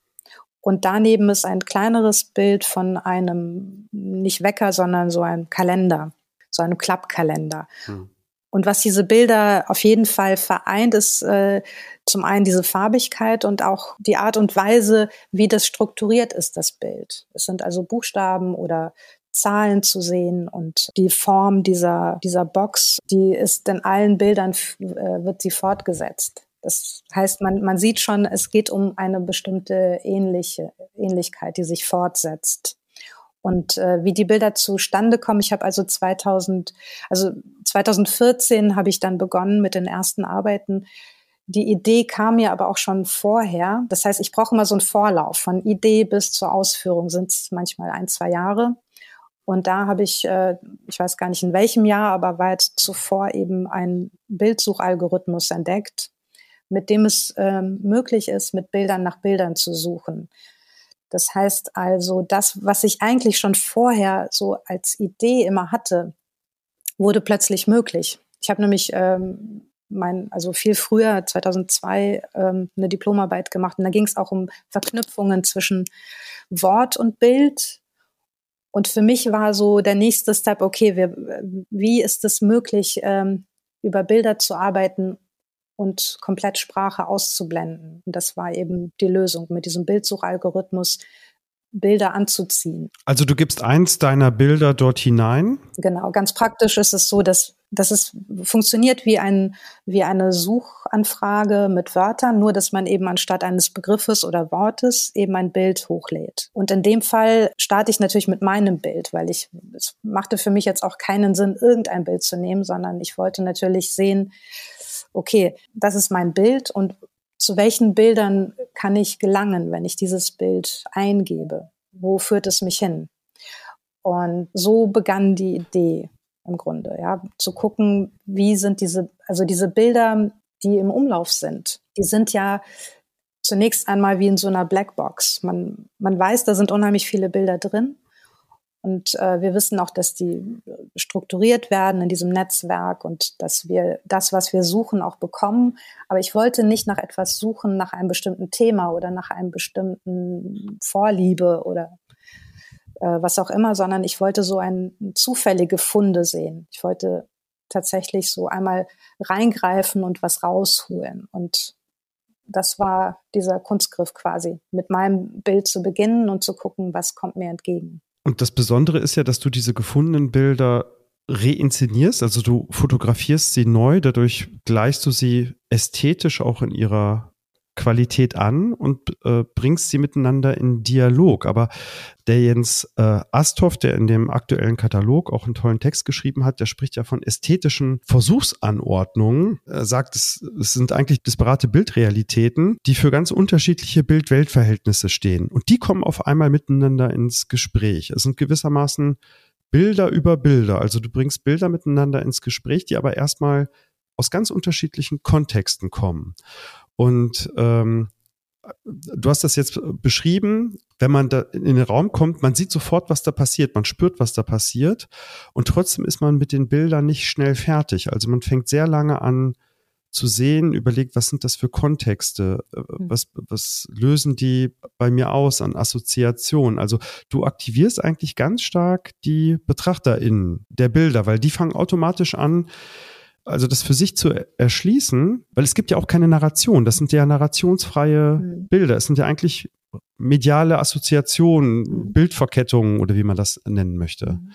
Und daneben ist ein kleineres Bild von einem, nicht Wecker, sondern so ein Kalender, so einem Klappkalender. Hm. Und was diese Bilder auf jeden Fall vereint, ist äh, zum einen diese Farbigkeit und auch die Art und Weise, wie das strukturiert ist, das Bild. Es sind also Buchstaben oder Zahlen zu sehen und die Form dieser, dieser Box, die ist in allen Bildern, äh, wird sie fortgesetzt. Das heißt, man, man sieht schon, es geht um eine bestimmte ähnliche Ähnlichkeit, die sich fortsetzt. Und äh, wie die Bilder zustande kommen, ich habe also 2000, also 2014 habe ich dann begonnen mit den ersten Arbeiten. Die Idee kam mir aber auch schon vorher. Das heißt, ich brauche immer so einen Vorlauf. Von Idee bis zur Ausführung sind es manchmal ein, zwei Jahre. Und da habe ich, äh, ich weiß gar nicht in welchem Jahr, aber weit zuvor eben einen Bildsuchalgorithmus entdeckt, mit dem es ähm, möglich ist, mit Bildern nach Bildern zu suchen. Das heißt also, das, was ich eigentlich schon vorher so als Idee immer hatte, wurde plötzlich möglich. Ich habe nämlich ähm, mein, also viel früher, 2002, ähm, eine Diplomarbeit gemacht und da ging es auch um Verknüpfungen zwischen Wort und Bild. Und für mich war so der nächste Step, okay, wir, wie ist es möglich, ähm, über Bilder zu arbeiten, und komplett Sprache auszublenden. Und das war eben die Lösung, mit diesem Bildsuchalgorithmus Bilder anzuziehen. Also du gibst eins deiner Bilder dort hinein? Genau, ganz praktisch ist es so, dass, dass es funktioniert wie, ein, wie eine Suchanfrage mit Wörtern, nur dass man eben anstatt eines Begriffes oder Wortes eben ein Bild hochlädt. Und in dem Fall starte ich natürlich mit meinem Bild, weil ich, es machte für mich jetzt auch keinen Sinn, irgendein Bild zu nehmen, sondern ich wollte natürlich sehen, okay, das ist mein Bild und zu welchen Bildern kann ich gelangen, wenn ich dieses Bild eingebe? Wo führt es mich hin? Und so begann die Idee im Grunde, ja, zu gucken, wie sind diese, also diese Bilder, die im Umlauf sind, die sind ja zunächst einmal wie in so einer Blackbox. Man, man weiß, da sind unheimlich viele Bilder drin. Und äh, wir wissen auch, dass die strukturiert werden in diesem Netzwerk und dass wir das, was wir suchen, auch bekommen. Aber ich wollte nicht nach etwas suchen, nach einem bestimmten Thema oder nach einem bestimmten Vorliebe oder äh, was auch immer, sondern ich wollte so ein zufällige Funde sehen. Ich wollte tatsächlich so einmal reingreifen und was rausholen. Und das war dieser Kunstgriff quasi, mit meinem Bild zu beginnen und zu gucken, was kommt mir entgegen. Und das Besondere ist ja, dass du diese gefundenen Bilder reinszenierst, also du fotografierst sie neu, dadurch gleichst du sie ästhetisch auch in ihrer Qualität an und äh, bringst sie miteinander in Dialog. Aber der Jens äh, Asthoff, der in dem aktuellen Katalog auch einen tollen Text geschrieben hat, der spricht ja von ästhetischen Versuchsanordnungen. Er sagt, es, es sind eigentlich disparate Bildrealitäten, die für ganz unterschiedliche Bild-Welt-Verhältnisse stehen. Und die kommen auf einmal miteinander ins Gespräch. Es sind gewissermaßen Bilder über Bilder. Also du bringst Bilder miteinander ins Gespräch, die aber erstmal aus ganz unterschiedlichen Kontexten kommen. Und ähm, du hast das jetzt beschrieben, wenn man da in den Raum kommt, man sieht sofort, was da passiert, man spürt, was da passiert und trotzdem ist man mit den Bildern nicht schnell fertig. Also man fängt sehr lange an zu sehen, überlegt, was sind das für Kontexte, äh, hm. was, was lösen die bei mir aus an Assoziationen. Also du aktivierst eigentlich ganz stark die BetrachterInnen der Bilder, weil die fangen automatisch an, also das für sich zu erschließen, weil es gibt ja auch keine Narration. Das sind ja narrationsfreie mhm. Bilder. Es sind ja eigentlich mediale Assoziationen, mhm. Bildverkettungen oder wie man das nennen möchte. Mhm.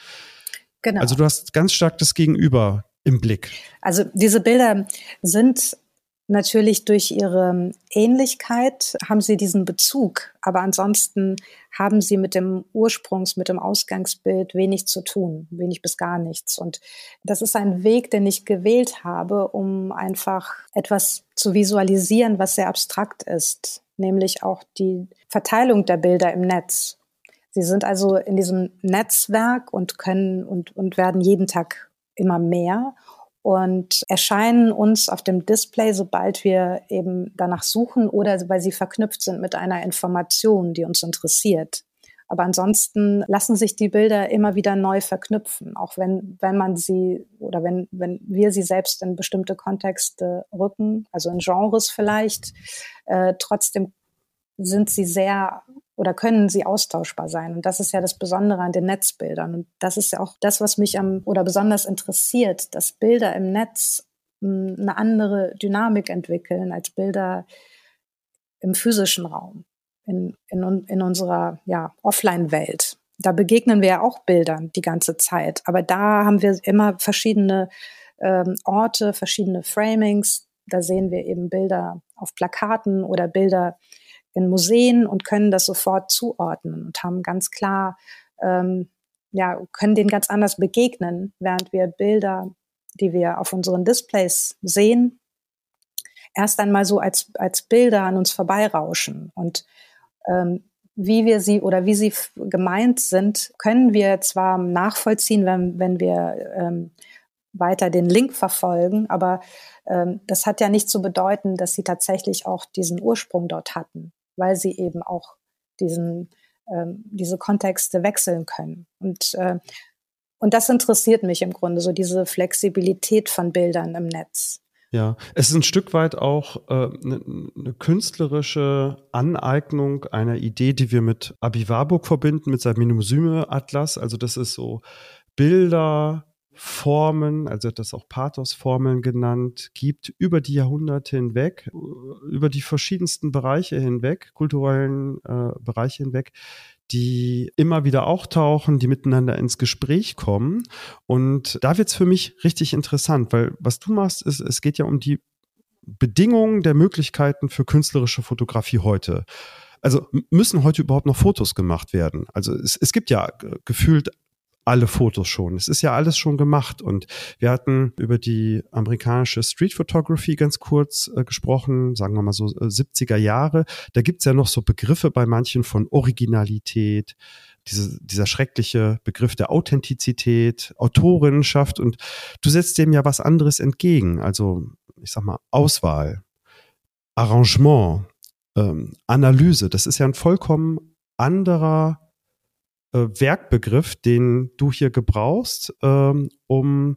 Genau. Also du hast ganz stark das Gegenüber im Blick. Also diese Bilder sind natürlich durch ihre Ähnlichkeit haben sie diesen Bezug, aber ansonsten haben sie mit dem Ursprungs, mit dem Ausgangsbild wenig zu tun, wenig bis gar nichts. Und das ist ein Weg, den ich gewählt habe, um einfach etwas zu visualisieren, was sehr abstrakt ist, nämlich auch die Verteilung der Bilder im Netz. Sie sind also in diesem Netzwerk und können und, und werden jeden Tag immer mehr und erscheinen uns auf dem Display, sobald wir eben danach suchen oder weil sie verknüpft sind mit einer Information, die uns interessiert. Aber ansonsten lassen sich die Bilder immer wieder neu verknüpfen, auch wenn, wenn man sie oder wenn, wenn wir sie selbst in bestimmte Kontexte rücken, also in Genres vielleicht, äh, trotzdem sind sie sehr oder können sie austauschbar sein. Und das ist ja das Besondere an den Netzbildern. Und das ist ja auch das, was mich am oder besonders interessiert, dass Bilder im Netz hm, eine andere Dynamik entwickeln als Bilder im physischen Raum, in, in, in unserer ja, Offline-Welt. Da begegnen wir ja auch Bildern die ganze Zeit. Aber da haben wir immer verschiedene ähm, Orte, verschiedene Framings. Da sehen wir eben Bilder auf Plakaten oder Bilder in Museen und können das sofort zuordnen und haben ganz klar, ähm, ja, können denen ganz anders begegnen, während wir Bilder, die wir auf unseren Displays sehen, erst einmal so als, als Bilder an uns vorbeirauschen. Und ähm, wie wir sie oder wie sie gemeint sind, können wir zwar nachvollziehen, wenn, wenn wir ähm, weiter den Link verfolgen, aber ähm, das hat ja nicht zu bedeuten, dass sie tatsächlich auch diesen Ursprung dort hatten weil sie eben auch diesen, ähm, diese Kontexte wechseln können. Und, äh, und das interessiert mich im Grunde, so diese Flexibilität von Bildern im Netz. Ja, es ist ein Stück weit auch eine äh, ne, ne künstlerische Aneignung einer Idee, die wir mit Abi Warburg verbinden, mit seinem Minusyme-Atlas. Also das ist so Bilder, Formen, also das auch Pathos-Formeln genannt, gibt über die Jahrhunderte hinweg, über die verschiedensten Bereiche hinweg, kulturellen äh, Bereiche hinweg, die immer wieder auftauchen, die miteinander ins Gespräch kommen. Und da wird's für mich richtig interessant, weil was du machst, ist, es geht ja um die Bedingungen der Möglichkeiten für künstlerische Fotografie heute. Also müssen heute überhaupt noch Fotos gemacht werden? Also es, es gibt ja gefühlt alle Fotos schon. Es ist ja alles schon gemacht. Und wir hatten über die amerikanische Street Photography ganz kurz äh, gesprochen, sagen wir mal so äh, 70er Jahre. Da gibt's ja noch so Begriffe bei manchen von Originalität, diese, dieser schreckliche Begriff der Authentizität, Autorinnenschaft. Und du setzt dem ja was anderes entgegen. Also, ich sag mal, Auswahl, Arrangement, ähm, Analyse. Das ist ja ein vollkommen anderer Werkbegriff, den du hier gebrauchst, ähm, um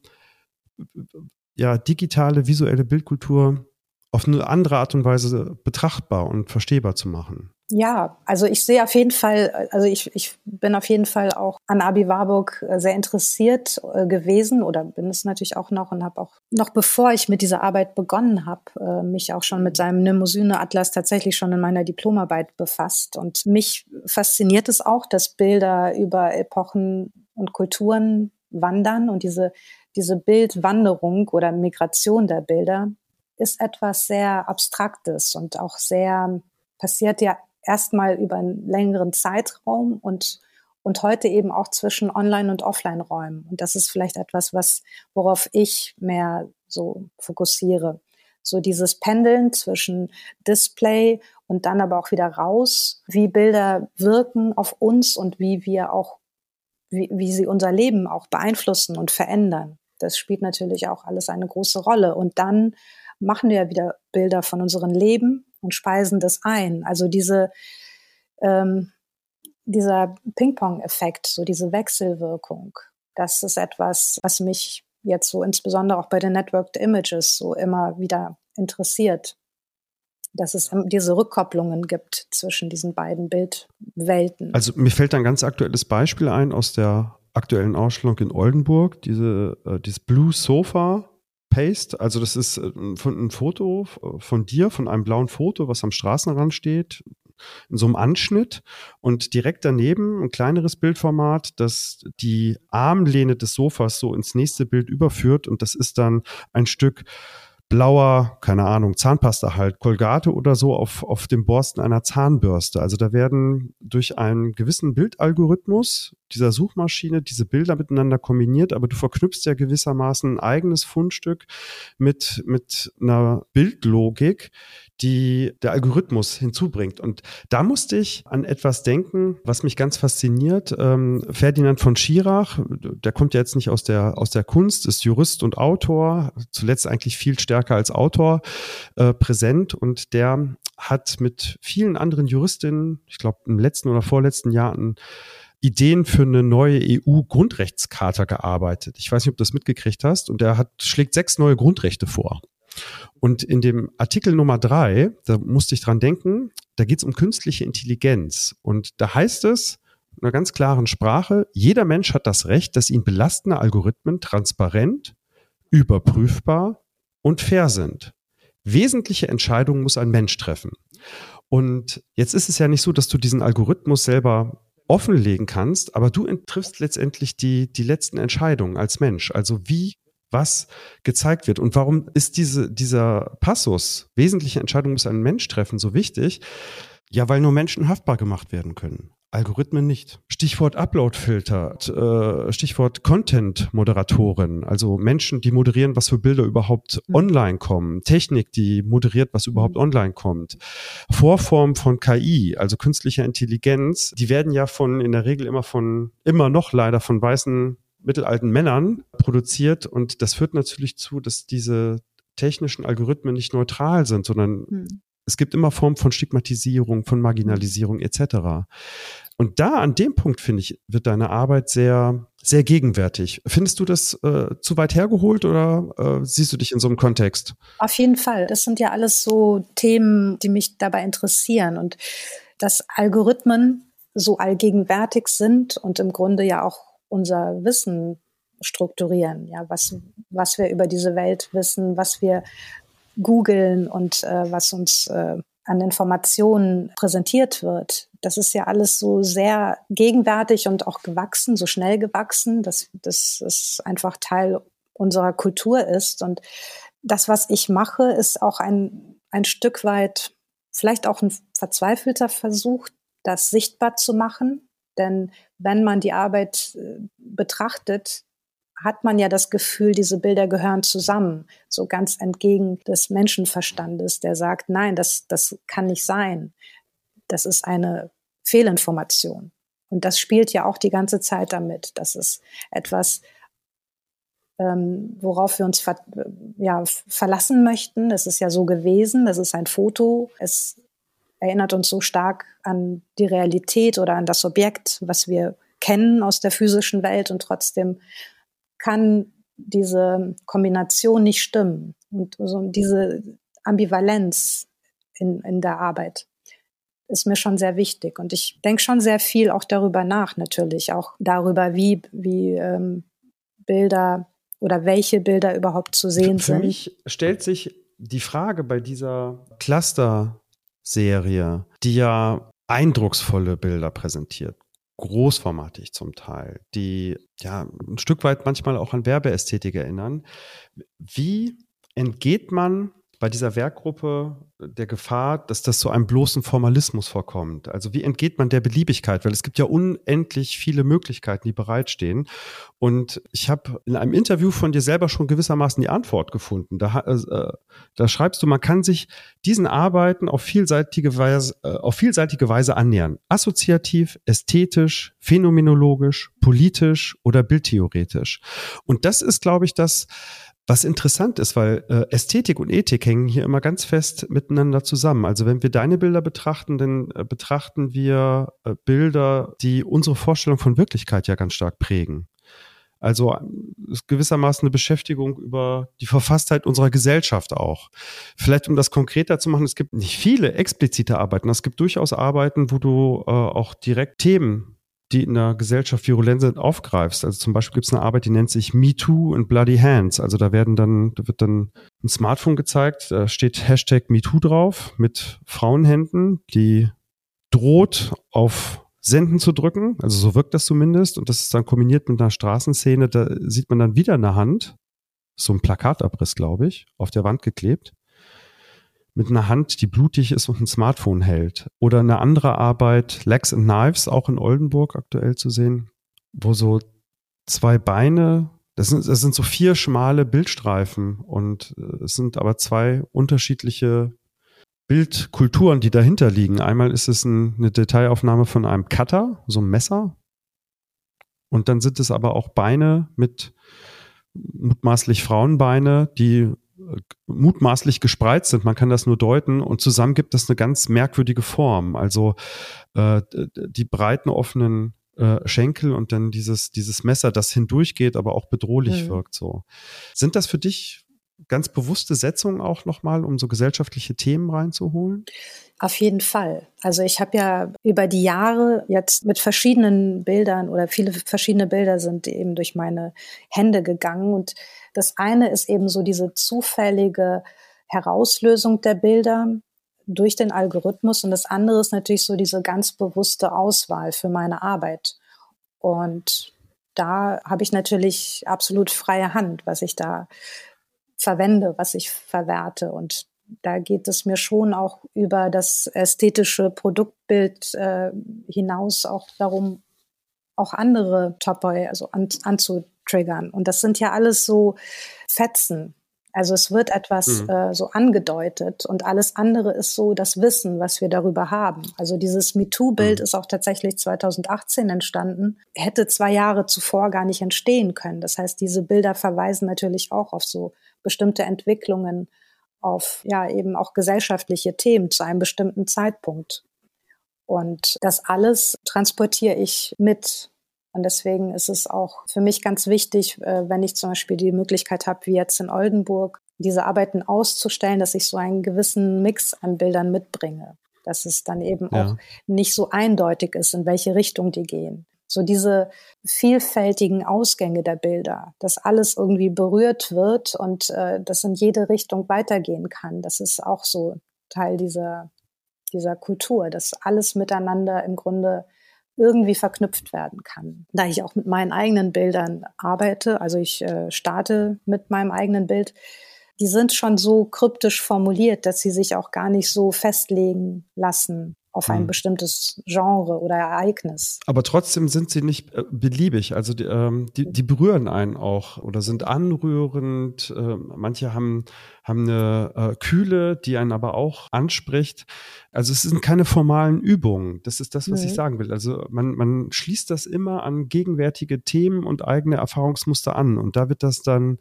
ja digitale visuelle Bildkultur auf eine andere Art und Weise betrachtbar und verstehbar zu machen. Ja, also ich sehe auf jeden Fall, also ich, ich bin auf jeden Fall auch an Abi Warburg äh, sehr interessiert äh, gewesen oder bin es natürlich auch noch und habe auch noch bevor ich mit dieser Arbeit begonnen habe, äh, mich auch schon mit seinem Mnemosyne-Atlas tatsächlich schon in meiner Diplomarbeit befasst. Und mich fasziniert es auch, dass Bilder über Epochen und Kulturen wandern und diese, diese Bildwanderung oder Migration der Bilder ist etwas sehr Abstraktes und auch sehr passiert ja erstmal über einen längeren Zeitraum und und heute eben auch zwischen Online- und Offline-Räumen. Und das ist vielleicht etwas, was, worauf ich mehr so fokussiere. So dieses Pendeln zwischen Display und dann aber auch wieder raus, wie Bilder wirken auf uns und wie wir auch, wie, wie sie unser Leben auch beeinflussen und verändern. Das spielt natürlich auch alles eine große Rolle. Und dann machen wir wieder Bilder von unserem Leben und speisen das ein. Also diese, ähm, dieser Ping-Pong-Effekt, so diese Wechselwirkung, das ist etwas, was mich jetzt so insbesondere auch bei den Networked Images so immer wieder interessiert, dass es diese Rückkopplungen gibt zwischen diesen beiden Bildwelten. Also mir fällt ein ganz aktuelles Beispiel ein aus der aktuellen Ausstellung in Oldenburg, diese, äh, dieses Blue Sofa, Paste, also das ist äh, ein Foto von dir, von einem blauen Foto, was am Straßenrand steht. in so einem Anschnitt und direkt daneben ein kleineres Bildformat, das die Armlehne des Sofas so ins nächste Bild überführt und das ist dann ein Stück blauer, keine Ahnung, Zahnpasta halt, Colgate oder so auf, auf dem Borsten einer Zahnbürste. Also da werden durch einen gewissen Bildalgorithmus dieser Suchmaschine diese Bilder miteinander kombiniert, aber du verknüpfst ja gewissermaßen ein eigenes Fundstück mit, mit einer Bildlogik, die der Algorithmus hinzubringt. Und da musste ich an etwas denken, was mich ganz fasziniert. Ähm, Ferdinand von Schirach, der kommt ja jetzt nicht aus der, aus der Kunst, ist Jurist und Autor, zuletzt eigentlich viel stärker als Autor äh, präsent und der hat mit vielen anderen Juristinnen, ich glaube im letzten oder vorletzten Jahr ein Ideen für eine neue EU-Grundrechtscharta gearbeitet. Ich weiß nicht, ob du das mitgekriegt hast. Und er hat, schlägt sechs neue Grundrechte vor. Und in dem Artikel Nummer drei, da musste ich dran denken, da geht es um künstliche Intelligenz. Und da heißt es in einer ganz klaren Sprache, jeder Mensch hat das Recht, dass ihn belastende Algorithmen transparent, überprüfbar und fair sind. Wesentliche Entscheidungen muss ein Mensch treffen. Und jetzt ist es ja nicht so, dass du diesen Algorithmus selber offenlegen kannst, aber du triffst letztendlich die, die letzten Entscheidungen als Mensch. Also wie was gezeigt wird. Und warum ist diese, dieser Passus, wesentliche Entscheidung muss ein Mensch treffen, so wichtig? Ja, weil nur Menschen haftbar gemacht werden können. Algorithmen nicht. Stichwort Upload-Filter, äh, Stichwort Content-Moderatoren, also Menschen, die moderieren, was für Bilder überhaupt mhm. online kommen, Technik, die moderiert, was überhaupt mhm. online kommt, Vorform von KI, also künstlicher Intelligenz, die werden ja von in der Regel immer von, immer noch leider von weißen mittelalten Männern produziert und das führt natürlich zu, dass diese technischen Algorithmen nicht neutral sind, sondern hm. es gibt immer Formen von Stigmatisierung, von Marginalisierung etc. Und da an dem Punkt, finde ich, wird deine Arbeit sehr, sehr gegenwärtig. Findest du das äh, zu weit hergeholt oder äh, siehst du dich in so einem Kontext? Auf jeden Fall. Das sind ja alles so Themen, die mich dabei interessieren. Und dass Algorithmen so allgegenwärtig sind und im Grunde ja auch unser Wissen strukturieren, ja, was, was wir über diese Welt wissen, was wir googeln und äh, was uns äh, an Informationen präsentiert wird. Das ist ja alles so sehr gegenwärtig und auch gewachsen, so schnell gewachsen, dass das ist einfach Teil unserer Kultur ist. Und das, was ich mache, ist auch ein, ein Stück weit vielleicht auch ein verzweifelter Versuch, das sichtbar zu machen, denn wenn man die Arbeit äh, betrachtet, hat man ja das Gefühl, diese Bilder gehören zusammen, so ganz entgegen des Menschenverstandes, der sagt, nein, das, das kann nicht sein. Das ist eine Fehlinformation. Und das spielt ja auch die ganze Zeit damit. Das ist etwas, ähm, worauf wir uns ver ja, verlassen möchten. Es ist ja so gewesen, das ist ein Foto. Es erinnert uns so stark an die Realität oder an das Objekt, was wir kennen aus der physischen Welt und trotzdem kann diese Kombination nicht stimmen und so diese Ambivalenz in, in der Arbeit ist mir schon sehr wichtig und ich denke schon sehr viel auch darüber nach natürlich auch darüber wie wie ähm, Bilder oder welche Bilder überhaupt zu sehen für, für sind. Für mich stellt sich die Frage bei dieser Cluster Serie, die ja eindrucksvolle Bilder präsentiert, großformatig zum Teil, die ja ein Stück weit manchmal auch an Werbeästhetik erinnern. Wie entgeht man bei dieser Werkgruppe der Gefahr, dass das zu einem bloßen Formalismus vorkommt? Also wie entgeht man der Beliebigkeit? Weil es gibt ja unendlich viele Möglichkeiten, die bereitstehen. Und ich habe in einem Interview von dir selber schon gewissermaßen die Antwort gefunden. Da, äh, da schreibst du, man kann sich diesen Arbeiten auf vielseitige Weise, äh, auf vielseitige Weise annähern. Assoziativ, ästhetisch, phänomenologisch, politisch oder bildtheoretisch. Und das ist, glaube ich, das, was interessant ist, weil äh, Ästhetik und Ethik hängen hier immer ganz fest miteinander zusammen. Also wenn wir deine Bilder betrachten, dann äh, betrachten wir äh, Bilder, die unsere Vorstellung von Wirklichkeit ja ganz stark prägen. Also äh, ist gewissermaßen eine Beschäftigung über die Verfasstheit unserer Gesellschaft auch. Vielleicht um das konkreter zu machen, es gibt nicht viele explizite Arbeiten. Es gibt durchaus Arbeiten, wo du äh, auch direkt Themen die in der Gesellschaft virulent sind, aufgreifst. Also zum Beispiel gibt es eine Arbeit, die nennt sich Me Too and Bloody Hands. Also da werden dann, da wird dann ein Smartphone gezeigt, da steht Hashtag MeToo drauf mit Frauenhänden, die droht auf Senden zu drücken, also so wirkt das zumindest, und das ist dann kombiniert mit einer Straßenszene, da sieht man dann wieder eine Hand, so ein Plakatabriss, glaube ich, auf der Wand geklebt, mit einer Hand, die blutig ist und ein Smartphone hält. Oder eine andere Arbeit, Legs and Knives, auch in Oldenburg aktuell zu sehen, wo so zwei Beine, das sind, das sind so vier schmale Bildstreifen und äh, es sind aber zwei unterschiedliche Bildkulturen, die dahinter liegen. Einmal ist es ein, eine Detailaufnahme von einem Cutter, so einem Messer. Und dann sind es aber auch Beine mit mutmaßlich Frauenbeine, die mutmaßlich gespreizt sind. Man kann das nur deuten und zusammen gibt es eine ganz merkwürdige Form. Also äh, die breiten offenen äh, Schenkel und dann dieses dieses Messer, das hindurchgeht, aber auch bedrohlich mhm. wirkt. So sind das für dich ganz bewusste Setzungen auch nochmal, um so gesellschaftliche Themen reinzuholen? Auf jeden Fall. Also ich habe ja über die Jahre jetzt mit verschiedenen Bildern oder viele verschiedene Bilder sind eben durch meine Hände gegangen. Und das eine ist eben so diese zufällige Herauslösung der Bilder durch den Algorithmus. Und das andere ist natürlich so diese ganz bewusste Auswahl für meine Arbeit. Und da habe ich natürlich absolut freie Hand, was ich da verwende, was ich verwerte. Und da geht es mir schon auch über das ästhetische Produktbild äh, hinaus auch darum, auch andere Topoi also an, anzutriggern. Und das sind ja alles so Fetzen. Also es wird etwas mhm. äh, so angedeutet und alles andere ist so das Wissen, was wir darüber haben. Also dieses MeToo-Bild mhm. ist auch tatsächlich 2018 entstanden, hätte zwei Jahre zuvor gar nicht entstehen können. Das heißt, diese Bilder verweisen natürlich auch auf so bestimmte Entwicklungen, auf ja eben auch gesellschaftliche Themen zu einem bestimmten Zeitpunkt. Und das alles transportiere ich mit. Und deswegen ist es auch für mich ganz wichtig, äh, wenn ich zum Beispiel die Möglichkeit habe, wie jetzt in Oldenburg, diese Arbeiten auszustellen, dass ich so einen gewissen Mix an Bildern mitbringe. Dass es dann eben ja. auch nicht so eindeutig ist, in welche Richtung die gehen. So diese vielfältigen Ausgänge der Bilder, dass alles irgendwie berührt wird und äh, das in jede Richtung weitergehen kann. Das ist auch so Teil dieser, dieser Kultur, dass alles miteinander im Grunde irgendwie verknüpft werden kann. Da ich auch mit meinen eigenen Bildern arbeite, also ich äh, starte mit meinem eigenen Bild, die sind schon so kryptisch formuliert, dass sie sich auch gar nicht so festlegen lassen auf ein hm. bestimmtes Genre oder Ereignis. Aber trotzdem sind sie nicht äh, beliebig. Also die, ähm, die, die, berühren einen auch oder sind anrührend. Äh, manche haben, haben eine äh, Kühle, die einen aber auch anspricht. Also es sind keine formalen Übungen. Das ist das, was mhm. ich sagen will. Also man, man schließt das immer an gegenwärtige Themen und eigene Erfahrungsmuster an. Und da wird das dann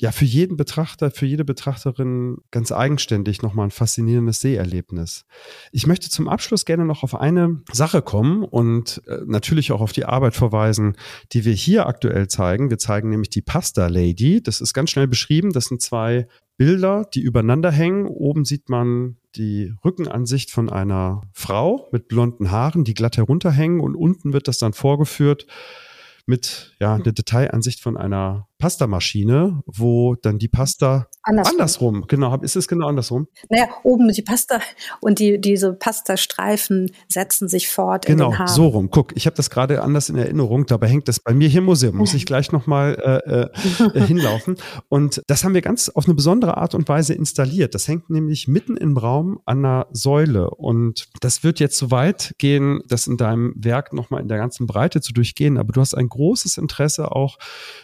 ja für jeden Betrachter, für jede Betrachterin ganz eigenständig nochmal ein faszinierendes Seherlebnis. Ich möchte zum Abschluss gerne noch auf eine Sache kommen und äh, natürlich auch auf die Arbeit verweisen, die wir hier aktuell zeigen. Wir zeigen nämlich die Pasta Lady. Das ist ganz schnell beschrieben. Das sind zwei Bilder, die übereinander hängen. Oben sieht man die Rückenansicht von einer Frau mit blonden Haaren, die glatt herunterhängen und unten wird das dann vorgeführt mit ja eine Detailansicht von einer Pastamaschine, wo dann die Pasta andersrum, andersrum genau, ist es genau andersrum? Naja, oben die Pasta und die, diese Pastastreifen setzen sich fort genau, in den Haaren. so rum. Guck, ich habe das gerade anders in Erinnerung, dabei hängt das bei mir hier im Museum, muss ich gleich nochmal äh, äh, hinlaufen. Und das haben wir ganz auf eine besondere Art und Weise installiert. Das hängt nämlich mitten im Raum an einer Säule und das wird jetzt so weit gehen, das in deinem Werk nochmal in der ganzen Breite zu durchgehen, aber du hast ein großes Interesse auch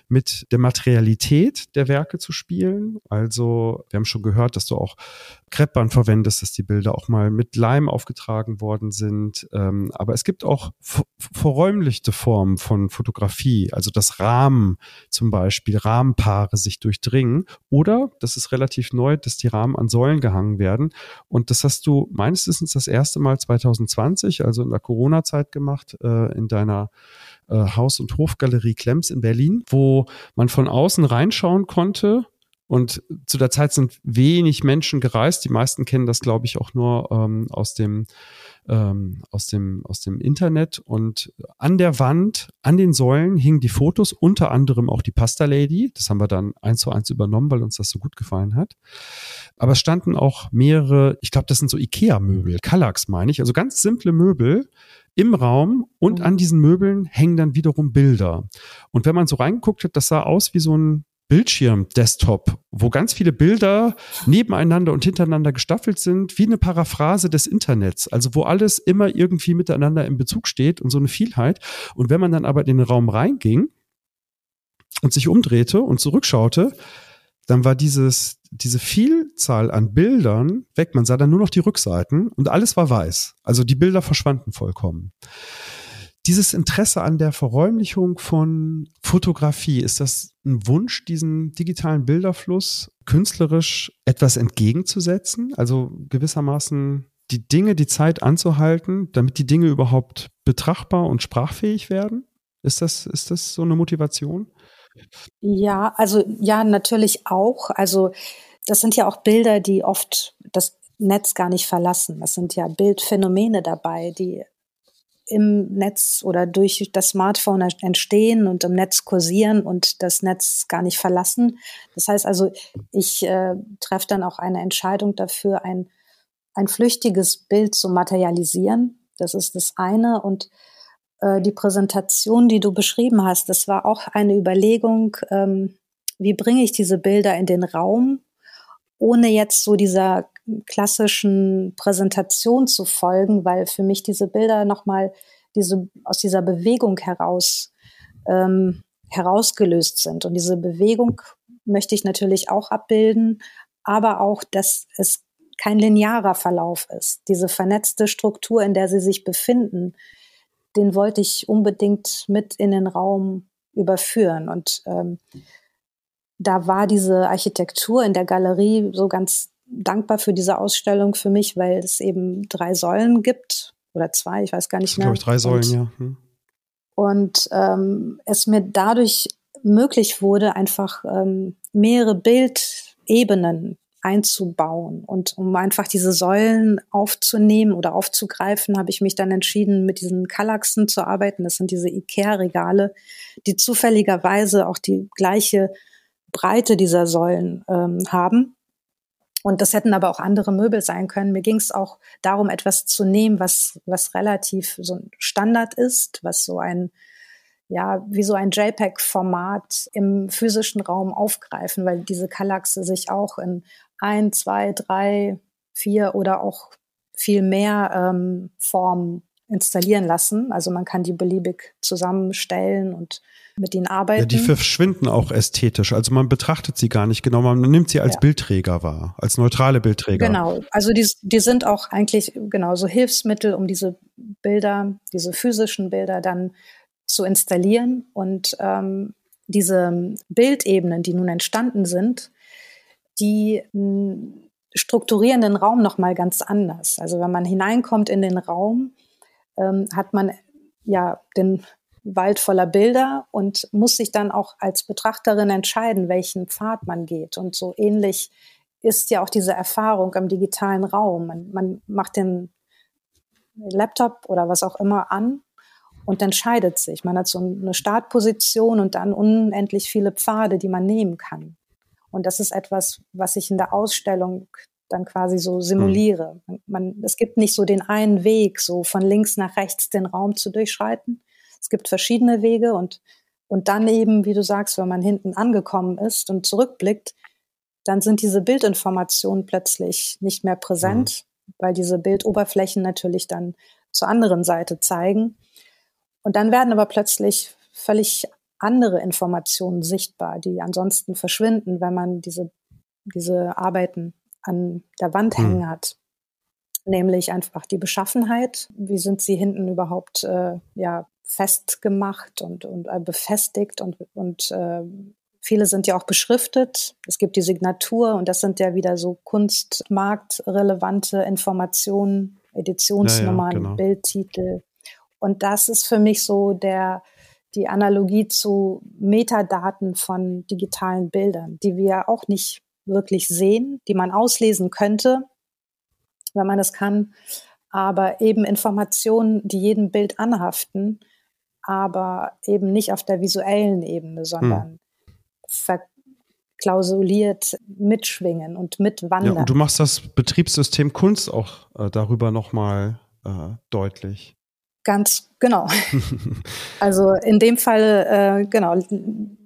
mit der Materialität der Werke zu spielen. Also wir haben schon gehört, dass du auch Kreppband verwendest, dass die Bilder auch mal mit Leim aufgetragen worden sind. Ähm, aber es gibt auch verräumlichte Formen von Fotografie, also das Rahmen zum Beispiel, Rahmenpaare sich durchdringen. Oder, das ist relativ neu, dass die Rahmen an Säulen gehangen werden. Und das hast du meines Wissens das erste Mal 2020, also in der Corona-Zeit gemacht, äh, in deiner Haus- und Hofgalerie Klemms in Berlin, wo man von außen reinschauen konnte Und zu der Zeit sind wenig Menschen gereist. Die meisten kennen das, glaube ich, auch nur ähm, aus dem ähm, aus dem aus dem Internet. Und an der Wand, an den Säulen hingen die Fotos, unter anderem auch die Pasta Lady. Das haben wir dann eins zu eins übernommen, weil uns das so gut gefallen hat. Aber es standen auch mehrere, ich glaube, das sind so Ikea-Möbel, Kallax meine ich, also ganz simple Möbel im Raum und mhm. an diesen Möbeln hängen dann wiederum Bilder. Und wenn man so reingeguckt hat, das sah aus wie so ein Bildschirm-Desktop, wo ganz viele Bilder nebeneinander und hintereinander gestaffelt sind, wie eine Paraphrase des Internets, also wo alles immer irgendwie miteinander in Bezug steht und so eine Vielheit. Und wenn man dann aber in den Raum reinging und sich umdrehte und zurückschaute, dann war dieses, diese Vielzahl an Bildern weg. Man sah dann nur noch die Rückseiten und alles war weiß. Also die Bilder verschwanden vollkommen dieses Interesse an der Verräumlichung von Fotografie, ist das ein Wunsch, diesen digitalen Bilderfluss künstlerisch etwas entgegenzusetzen? Also gewissermaßen die Dinge, die Zeit anzuhalten, damit die Dinge überhaupt betrachtbar und sprachfähig werden? Ist das, ist das so eine Motivation? Ja, also ja, natürlich auch. Also das sind ja auch Bilder, die oft das Netz gar nicht verlassen. Das sind ja Bildphänomene dabei, die im Netz oder durch das Smartphone entstehen und im Netz kursieren und das Netz gar nicht verlassen. Das heißt also, ich äh, treffe dann auch eine Entscheidung dafür, ein, ein flüchtiges Bild zu materialisieren. Das ist das eine. Und äh, die Präsentation, die du beschrieben hast, das war auch eine Überlegung, ähm, wie bringe ich diese Bilder in den Raum, ohne jetzt so dieser klassischen Präsentation zu folgen, weil für mich diese Bilder nochmal diese, aus dieser Bewegung heraus ähm, herausgelöst sind. Und diese Bewegung möchte ich natürlich auch abbilden, aber auch, dass es kein linearer Verlauf ist. Diese vernetzte Struktur, in der sie sich befinden, den wollte ich unbedingt mit in den Raum überführen. Und ähm, da war diese Architektur in der Galerie so ganz dankbar für diese Ausstellung für mich, weil es eben drei Säulen gibt oder zwei, ich weiß gar nicht mehr. Glaube ich, drei Säulen, und, ja. Hm. Und ähm, es mir dadurch möglich wurde, einfach ähm, mehrere Bildebenen einzubauen. Und um einfach diese Säulen aufzunehmen oder aufzugreifen, habe ich mich dann entschieden, mit diesen Kallaxen zu arbeiten. Das sind diese Ikea-Regale, die zufälligerweise auch die gleiche Breite dieser Säulen ähm, haben. Und das hätten aber auch andere Möbel sein können. Mir ging es auch darum, etwas zu nehmen, was, was relativ so ein Standard ist, was so ein, ja, wie so ein JPEG-Format im physischen Raum aufgreifen, weil diese Kallaxe sich auch in ein, zwei, drei, vier oder auch viel mehr ähm, Formen installieren lassen. Also man kann die beliebig zusammenstellen und mit ihnen arbeiten. Ja, die verschwinden auch ästhetisch. Also man betrachtet sie gar nicht genau, man nimmt sie als ja. Bildträger wahr, als neutrale Bildträger. Genau, also die, die sind auch eigentlich genauso Hilfsmittel, um diese Bilder, diese physischen Bilder dann zu installieren. Und ähm, diese Bildebenen, die nun entstanden sind, die hm, strukturieren den Raum nochmal ganz anders. Also wenn man hineinkommt in den Raum, ähm, hat man ja den Wald voller Bilder und muss sich dann auch als Betrachterin entscheiden, welchen Pfad man geht. Und so ähnlich ist ja auch diese Erfahrung im digitalen Raum. Man, man macht den Laptop oder was auch immer an und entscheidet sich. Man hat so eine Startposition und dann unendlich viele Pfade, die man nehmen kann. Und das ist etwas, was ich in der Ausstellung dann quasi so simuliere. Man, es gibt nicht so den einen Weg, so von links nach rechts den Raum zu durchschreiten, es gibt verschiedene Wege und, und dann eben, wie du sagst, wenn man hinten angekommen ist und zurückblickt, dann sind diese Bildinformationen plötzlich nicht mehr präsent, mhm. weil diese Bildoberflächen natürlich dann zur anderen Seite zeigen. Und dann werden aber plötzlich völlig andere Informationen sichtbar, die ansonsten verschwinden, wenn man diese, diese Arbeiten an der Wand mhm. hängen hat. Nämlich einfach die Beschaffenheit. Wie sind sie hinten überhaupt äh, ja, festgemacht und, und äh, befestigt und, und äh, viele sind ja auch beschriftet. Es gibt die Signatur und das sind ja wieder so kunstmarktrelevante Informationen, Editionsnummern, ja, ja, genau. Bildtitel. Und das ist für mich so der, die Analogie zu Metadaten von digitalen Bildern, die wir auch nicht wirklich sehen, die man auslesen könnte, wenn man es kann, aber eben Informationen, die jedem Bild anhaften, aber eben nicht auf der visuellen Ebene, sondern hm. verklausuliert mitschwingen und mitwandern. Ja, und du machst das Betriebssystem Kunst auch äh, darüber nochmal äh, deutlich. Ganz genau. also in dem Fall, äh, genau,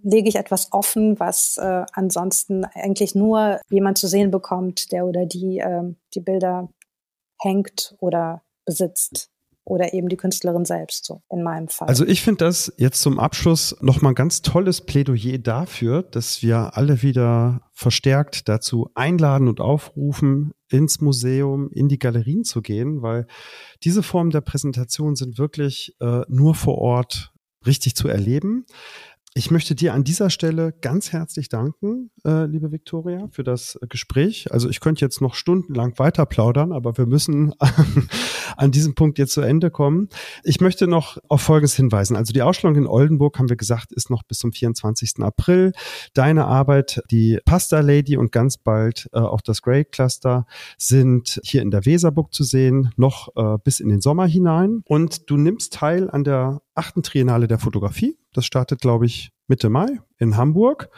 lege ich etwas offen, was äh, ansonsten eigentlich nur jemand zu sehen bekommt, der oder die äh, die Bilder hängt oder besitzt oder eben die Künstlerin selbst, so in meinem Fall. Also ich finde das jetzt zum Abschluss nochmal ein ganz tolles Plädoyer dafür, dass wir alle wieder verstärkt dazu einladen und aufrufen, ins Museum, in die Galerien zu gehen, weil diese Formen der Präsentation sind wirklich äh, nur vor Ort richtig zu erleben. Ich möchte dir an dieser Stelle ganz herzlich danken, äh, liebe Viktoria, für das Gespräch. Also ich könnte jetzt noch stundenlang weiter plaudern, aber wir müssen an diesem Punkt jetzt zu Ende kommen. Ich möchte noch auf Folgendes hinweisen. Also die Ausstellung in Oldenburg, haben wir gesagt, ist noch bis zum 24. April. Deine Arbeit, die Pasta Lady und ganz bald äh, auch das Grey Cluster sind hier in der Weserburg zu sehen, noch äh, bis in den Sommer hinein. Und du nimmst teil an der achten Triennale der Fotografie. Das startet, glaube ich, Mitte Mai in Hamburg.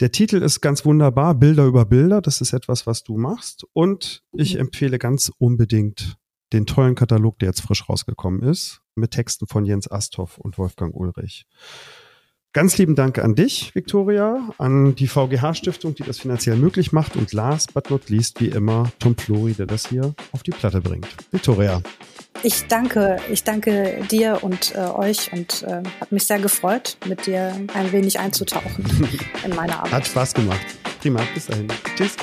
Der Titel ist ganz wunderbar, Bilder über Bilder. Das ist etwas, was du machst. Und ich mhm. empfehle ganz unbedingt den tollen Katalog, der jetzt frisch rausgekommen ist, mit Texten von Jens Asthoff und Wolfgang Ulrich. Ganz lieben Dank an dich, Viktoria, an die VGH-Stiftung, die das finanziell möglich macht und last but not least, wie immer, Tom Flori, der das hier auf die Platte bringt. Viktoria. Ich danke, ich danke dir und äh, euch und äh, hat mich sehr gefreut, mit dir ein wenig einzutauchen in meine Arbeit. Hat Spaß gemacht. Prima, bis dahin. Tschüss.